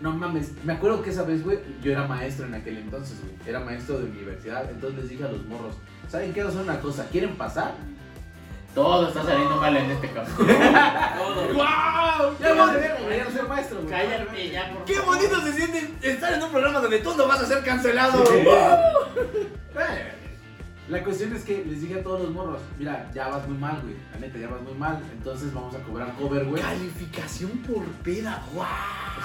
Speaker 2: No mames, me acuerdo que esa vez, güey, yo era maestro en aquel entonces, güey. Era maestro de universidad. Entonces les dije a los morros, ¿saben qué? Hacer una cosa. ¿Quieren pasar?
Speaker 3: Todo está saliendo mal en este caso. Todo.
Speaker 2: ¡Wow! Ya no debería ser maestro, güey.
Speaker 3: Cállate ya, por
Speaker 4: Qué
Speaker 3: favor.
Speaker 4: bonito se siente estar en un programa donde tú no vas a ser cancelado.
Speaker 2: Eh, La cuestión es que les dije a todos los morros, mira, ya vas muy mal, güey. La neta, ya vas muy mal. Entonces vamos a cobrar cover, güey.
Speaker 4: Calificación por peda, wow.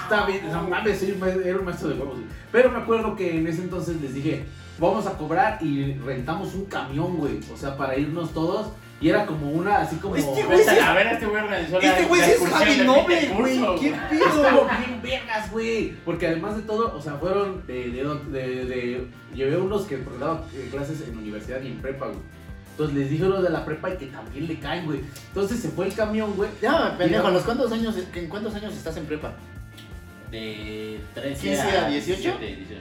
Speaker 2: Está bien, no mames, soy un ma- era un maestro de huevos. güey. Pero me acuerdo que en ese entonces les dije, vamos a cobrar y rentamos un camión, güey. O sea, para irnos todos. Y era como una, así como...
Speaker 4: Este güey sí
Speaker 3: a verga, este güey organizó la-
Speaker 4: Este güey sí es Javi Noble, güey. ¿Qué.
Speaker 2: Estuvo
Speaker 4: pedo?
Speaker 2: bien vergas, güey. Porque además de todo, o sea, fueron de... de, de, de- llevé unos que daban eh, clases en universidad y en prepa, güey. Entonces les dije uno de la prepa y que también le caen, güey. Entonces se fue el camión, güey.
Speaker 4: Ya, pendejo, ¿a los cuántos años, en cuántos años estás en prepa?
Speaker 3: De 13
Speaker 4: 15 a 18?
Speaker 3: 17, 18.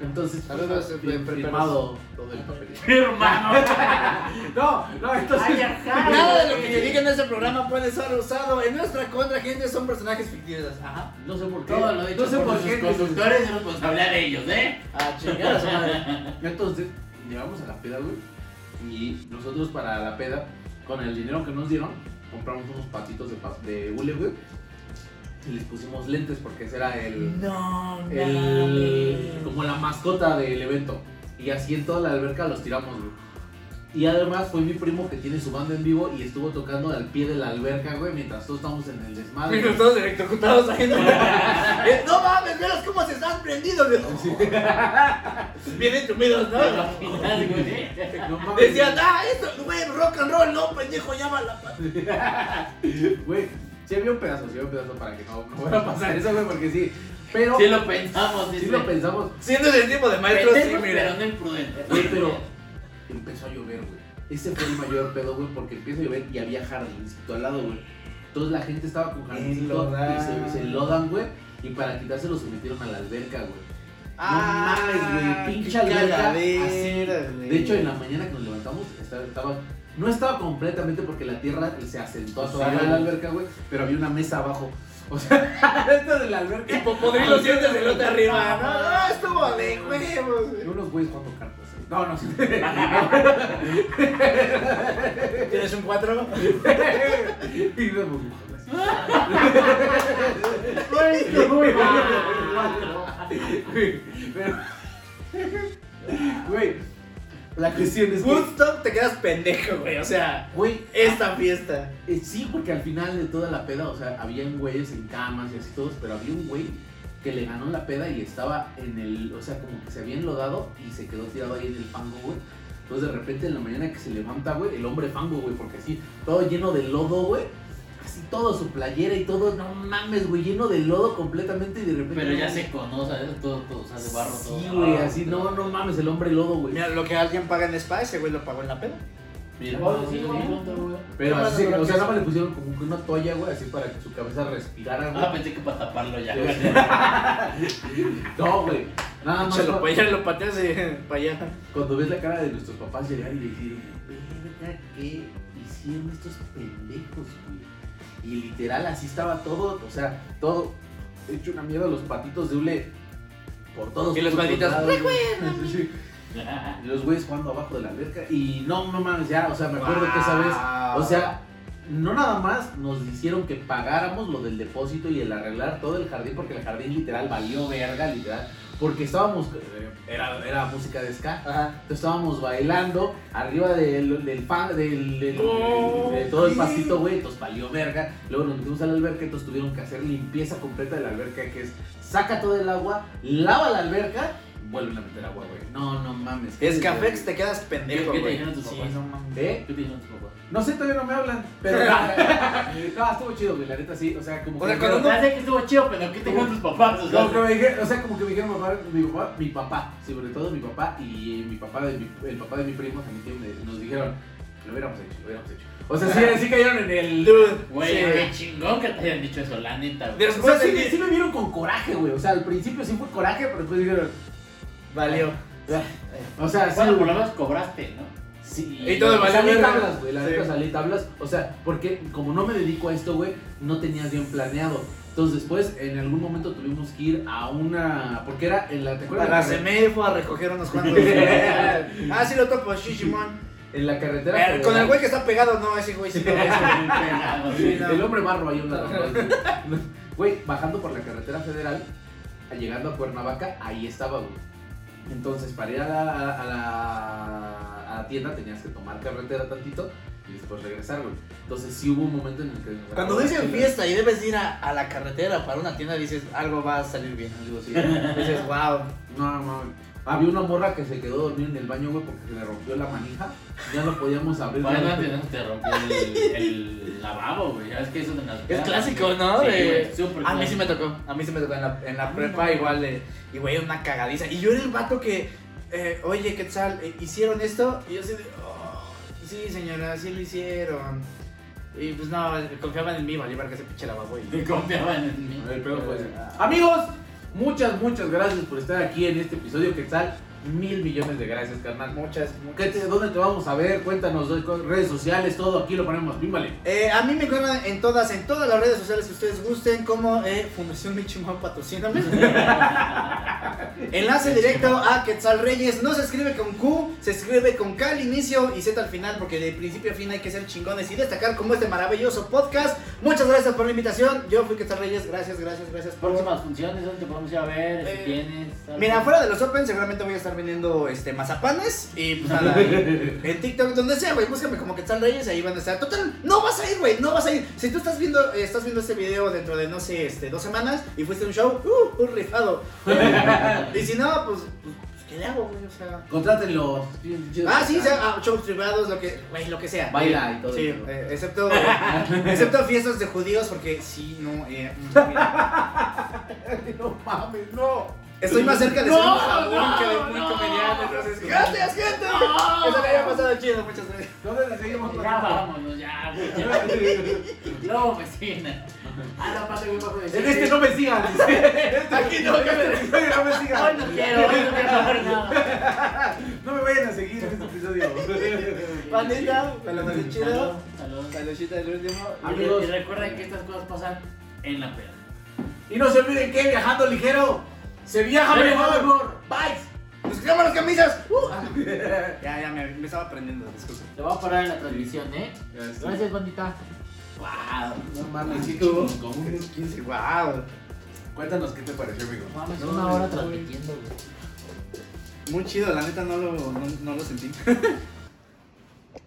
Speaker 2: Entonces,
Speaker 4: Saludos,
Speaker 2: pues, bien firmado todo el papel.
Speaker 3: Hermano.
Speaker 2: No, no, entonces...
Speaker 4: Nada de lo que yo diga en este programa puede ser usado en nuestra contra, gente, son personajes ficticios. Ajá.
Speaker 2: No sé por qué.
Speaker 3: Todo lo dicho
Speaker 2: no sé
Speaker 3: por,
Speaker 2: qué.
Speaker 3: conductores es responsabilidad de ellos, ¿eh?
Speaker 4: Ah, chingada su madre.
Speaker 2: Entonces, llegamos a la peda, güey. Y nosotros para la peda, con el dinero que nos dieron, compramos unos patitos de, pa- de hule, güey. Y les pusimos lentes porque ese era el,
Speaker 4: No,
Speaker 2: el como la mascota del evento. Y así en toda la alberca los tiramos, güey. Y además fue mi primo que tiene su banda en vivo y estuvo tocando al pie de la alberca, güey, mientras todos estamos en el desmadre.
Speaker 4: Mientras todos electrocutados ahí. ¿no? Eh, no mames, veas cómo se están prendidos. Bien entumidos, ¿no?
Speaker 3: Güey.
Speaker 2: No mames.
Speaker 4: Decían, ah, esto, güey, rock and roll, no, pendejo, llama la pa-".
Speaker 2: Güey, sí había un pedazo, sí había un pedazo para que no, no fuera a pasar eso, güey, porque sí. Pero
Speaker 3: Sí lo pensamos,
Speaker 2: sí
Speaker 3: dice.
Speaker 2: lo pensamos.
Speaker 4: Siendo ese tipo de maestros, sí,
Speaker 3: Pendejos, pero
Speaker 4: mira.
Speaker 3: no.
Speaker 2: Güey, pero empezó a llover, güey. Ese fue el mayor pedo, güey, porque empieza a llover y había jardincito al lado, güey. Entonces la gente estaba con jardincito y se, se lodan, güey. Y para quitárselo se metieron a la alberca, güey.
Speaker 4: Ah,
Speaker 2: no mames, güey, pinche alberca. así. De hecho, en la mañana que nos levantamos, estaba, estaba- no estaba completamente porque la tierra se asentó a toda la alberca, güey. Pero había una mesa abajo. O sea, dentro de la alberca.
Speaker 4: Popodrilo sientes el otro arriba. No, no, estuvo de huevos.
Speaker 2: Y unos güeyes jugando cartas. ¿eh? No, no, sí.
Speaker 4: ¿Tienes un 4?
Speaker 2: y luego burbujas. Güey, pero- Güey, la cuestión es que.
Speaker 4: Woodstock te quedas pendejo, güey. O sea,
Speaker 2: Güey,
Speaker 4: esta fiesta.
Speaker 2: eh, sí, porque al final de toda la peda, o sea, habían güeyes en camas y así todos, pero había un güey que le ganó la peda y estaba en el. O sea, como que se había enlodado y se quedó tirado ahí en el fango, güey. Entonces de repente en la mañana que se levanta, güey, el hombre fango, güey, porque así, todo lleno de lodo, güey. Así todo su playera y todo, no mames, güey, lleno de lodo completamente y de repente.
Speaker 3: Pero ya se conoce, todo, todo, o sea, de barro todo.
Speaker 2: Sí, güey,
Speaker 3: Ah,
Speaker 2: así, no, no mames, el hombre lodo, güey.
Speaker 4: Mira, lo que alguien paga en spa, ese güey lo pagó en la peda.
Speaker 2: Mira,
Speaker 3: Oh, sí,
Speaker 2: sí,
Speaker 3: güey.
Speaker 2: Pero así, o sea, nada más le pusieron como que una toalla, güey, así para que su cabeza respirara, güey.
Speaker 3: Ah, pensé que para taparlo ya.
Speaker 2: No, güey. Nada más
Speaker 4: Se lo, ya lo pateas para allá.
Speaker 2: cuando ves la cara de nuestros papás llegar y decir, verga, ¿qué hicieron estos pendejos, güey? Y literal, así estaba todo, o sea, todo hecho una mierda, los patitos de hule por todos
Speaker 4: Y los patitos.
Speaker 2: Sí, los güeyes jugando abajo de la alberca. Y no, no mames, ya, o sea, me acuerdo que esa vez, o sea, no nada más nos hicieron que pagáramos lo del depósito y el arreglar todo el jardín, porque el jardín literal valió verga, literal. Porque estábamos, eh, era, era música de ska,
Speaker 4: Ajá.
Speaker 2: entonces estábamos bailando arriba del, del fan, del, del-
Speaker 4: Oh,
Speaker 2: de todo el
Speaker 4: sí.
Speaker 2: pastito, güey, entonces valió verga. Luego nos metimos a la alberca, entonces tuvieron que hacer limpieza completa de la alberca, que es saca todo el agua, lava la alberca, vuelven a meter agua, güey. No, no mames.
Speaker 4: Es Cafex, te quedas pendejo,
Speaker 3: ¿Qué te
Speaker 4: güey.
Speaker 3: dijeron tus
Speaker 4: Sí,
Speaker 3: papás?
Speaker 4: no mames.
Speaker 2: ¿Eh?
Speaker 3: ¿Qué te dijeron tus papás?
Speaker 2: No sé, todavía no me hablan, pero no, estuvo chido, güey, la neta sí, o sea, como
Speaker 4: O sea,
Speaker 2: que
Speaker 4: cuando
Speaker 3: sé que estuvo chido, pero ¿qué te dijeron tus papás? O sea,
Speaker 2: No, que me dijeron, o sea, como que me dijeron papá, mi papá, mi papá, sobre todo mi papá y mi papá de mi, el papá de mi primo también me- nos dijeron, lo hubiéramos hecho, lo hubiéramos hecho. O sea, sí, sí cayeron en el...
Speaker 4: Dude,
Speaker 3: Güey,
Speaker 4: sí.
Speaker 3: qué chingón que te hayan dicho eso, la neta. güey.
Speaker 2: O sea,
Speaker 4: Después
Speaker 2: sí,
Speaker 4: de que
Speaker 2: sí me vieron con coraje, güey. O sea, al principio sí fue coraje, pero después dijeron,
Speaker 4: valió.
Speaker 2: o sea, sí,
Speaker 3: Bueno, por lo menos cobraste, ¿no?
Speaker 2: Sí,
Speaker 4: Y todo valió
Speaker 2: salí
Speaker 4: verga.
Speaker 2: tablas, güey, la
Speaker 4: Sí.
Speaker 2: neta salí tablas. O sea, porque como no me dedico a esto, güey, no tenías bien planeado. Entonces después, en algún momento tuvimos que ir a una... Porque era en la... ¿Te acuerdas?
Speaker 4: Para la CME fue a recoger unos cuantos. ah, sí lo topo, Shishimon.
Speaker 2: En la carretera...
Speaker 4: Eh, Con el güey que está pegado, no, ese güey sí no.
Speaker 2: El hombre barro ahí una Güey, bajando por la carretera federal, llegando a Cuernavaca, ahí estaba, güey. Entonces, para ir a la, a la, a tienda tenías que tomar carretera tantito y después regresar, güey. Entonces, sí hubo un momento en el que...
Speaker 4: Cuando dicen
Speaker 2: chila.
Speaker 4: fiesta y debes ir a, a la carretera para una tienda, dices, algo va a salir bien.
Speaker 2: Digo, sí.
Speaker 4: Dices, wow.
Speaker 2: No, no, Había una morra que se quedó dormida en el baño, güey, porque se le rompió la manija. Ya no podíamos abrir.
Speaker 3: Bueno,
Speaker 2: la-
Speaker 3: antes no te rompió el, el lavabo, güey. Ya es que eso de las
Speaker 4: Es clásico, ¿no?
Speaker 3: Sí,
Speaker 4: De-
Speaker 3: güey, súper
Speaker 4: A mí sí me tocó, a mí sí me tocó en la, en la prepa
Speaker 3: no.
Speaker 4: igual de, y güey, una cagadiza. Y yo era el vato que, eh, oye, ¿qué tal? Eh, ¿Hicieron esto? Y yo así de, "Oh, sí señora, sí lo hicieron. Y pues no, confiaban en mí, vale, para que se pinche lavabo. Y...
Speaker 3: Te confiaban en mí.
Speaker 2: El pedo fue ese. Amigos, muchas, muchas gracias por estar aquí en este episodio. ¿Qué tal? Mil millones de gracias, carnal.
Speaker 4: Muchas,
Speaker 2: ¿Qué
Speaker 4: muchas.
Speaker 2: te- ¿Dónde te vamos a ver? Cuéntanos, redes sociales, todo aquí lo ponemos. Pímbale.
Speaker 4: Eh, a mí me encuentran en todas, en todas las redes sociales que ustedes gusten, como eh, Fundación Michimón patrocíname. Enlace directo a Quetzal Reyes. No se escribe con Q, se escribe con K al inicio y Z al final, porque de principio a fin hay que ser chingones y destacar como este maravilloso podcast. Muchas gracias por la invitación. Yo fui Quetzal Reyes. Gracias, gracias, gracias por.
Speaker 3: Próximas funciones, ¿dónde te podemos ir a ver?
Speaker 4: Eh,
Speaker 3: si tienes.
Speaker 4: Mira, fuera de los Open, seguramente voy a estar vendiendo este mazapanes y pues nada, en, TikTok, donde sea, güey, búscame como Quetzal Reyes, ahí van a estar. Total, no vas a ir, güey, no vas a ir. Si tú estás viendo, eh, estás viendo este video dentro de, no sé, este, dos semanas y fuiste a un show, uh, un rifado. y si no, pues, pues, pues, ¿qué le hago, güey? O sea.
Speaker 2: Contrátenlo.
Speaker 4: Ah, sí, sea, ah, shows privados, lo que, güey, lo que sea.
Speaker 2: Baila y todo
Speaker 4: Sí,
Speaker 2: eso.
Speaker 4: eh, excepto, excepto fiestas de judíos, porque sí, no, eh, mm.
Speaker 2: No mames, no.
Speaker 4: Estoy más cerca de
Speaker 2: No,
Speaker 4: ser un jabón
Speaker 2: no,
Speaker 4: que de un
Speaker 2: no.
Speaker 4: comediante, entonces, gracias, gente. Eso le haya pasado chido, muchas gracias.
Speaker 2: ¿Dónde le seguimos?
Speaker 3: Ya vámonos, ya, güey. ya. Luego me siguen. Ah, no, pasa bien bajo de
Speaker 2: En este no me sigan.
Speaker 4: Aquí no,
Speaker 2: En este episodio no me
Speaker 3: Hoy
Speaker 2: sigan.
Speaker 3: no quiero, hoy no quiero ver nada.
Speaker 2: No me vayan a seguir en este episodio.
Speaker 4: Pandita, me la pasé chido.
Speaker 3: salud.
Speaker 4: Saludcita del último.
Speaker 3: Y-
Speaker 2: Amigos.
Speaker 3: Y recuerden que estas cosas pasan en la peda.
Speaker 2: Y no se olviden que viajando ligero se viaja mejor.
Speaker 3: mejor.
Speaker 2: Bye.
Speaker 4: ¡Nos quitamos las camisas! Uh. ya, ya, me, me estaba aprendiendo.
Speaker 3: Te voy a parar en la transmisión, ¿eh? Gracias, bandita.
Speaker 4: Wow.
Speaker 2: No mames, chingón, güey.
Speaker 4: 15, wow.
Speaker 2: Cuéntanos qué te pareció, amigo.
Speaker 3: Mames,
Speaker 4: No,
Speaker 3: una hora transmitiendo, güey.
Speaker 4: Muy chido, la neta no lo, no, no lo sentí.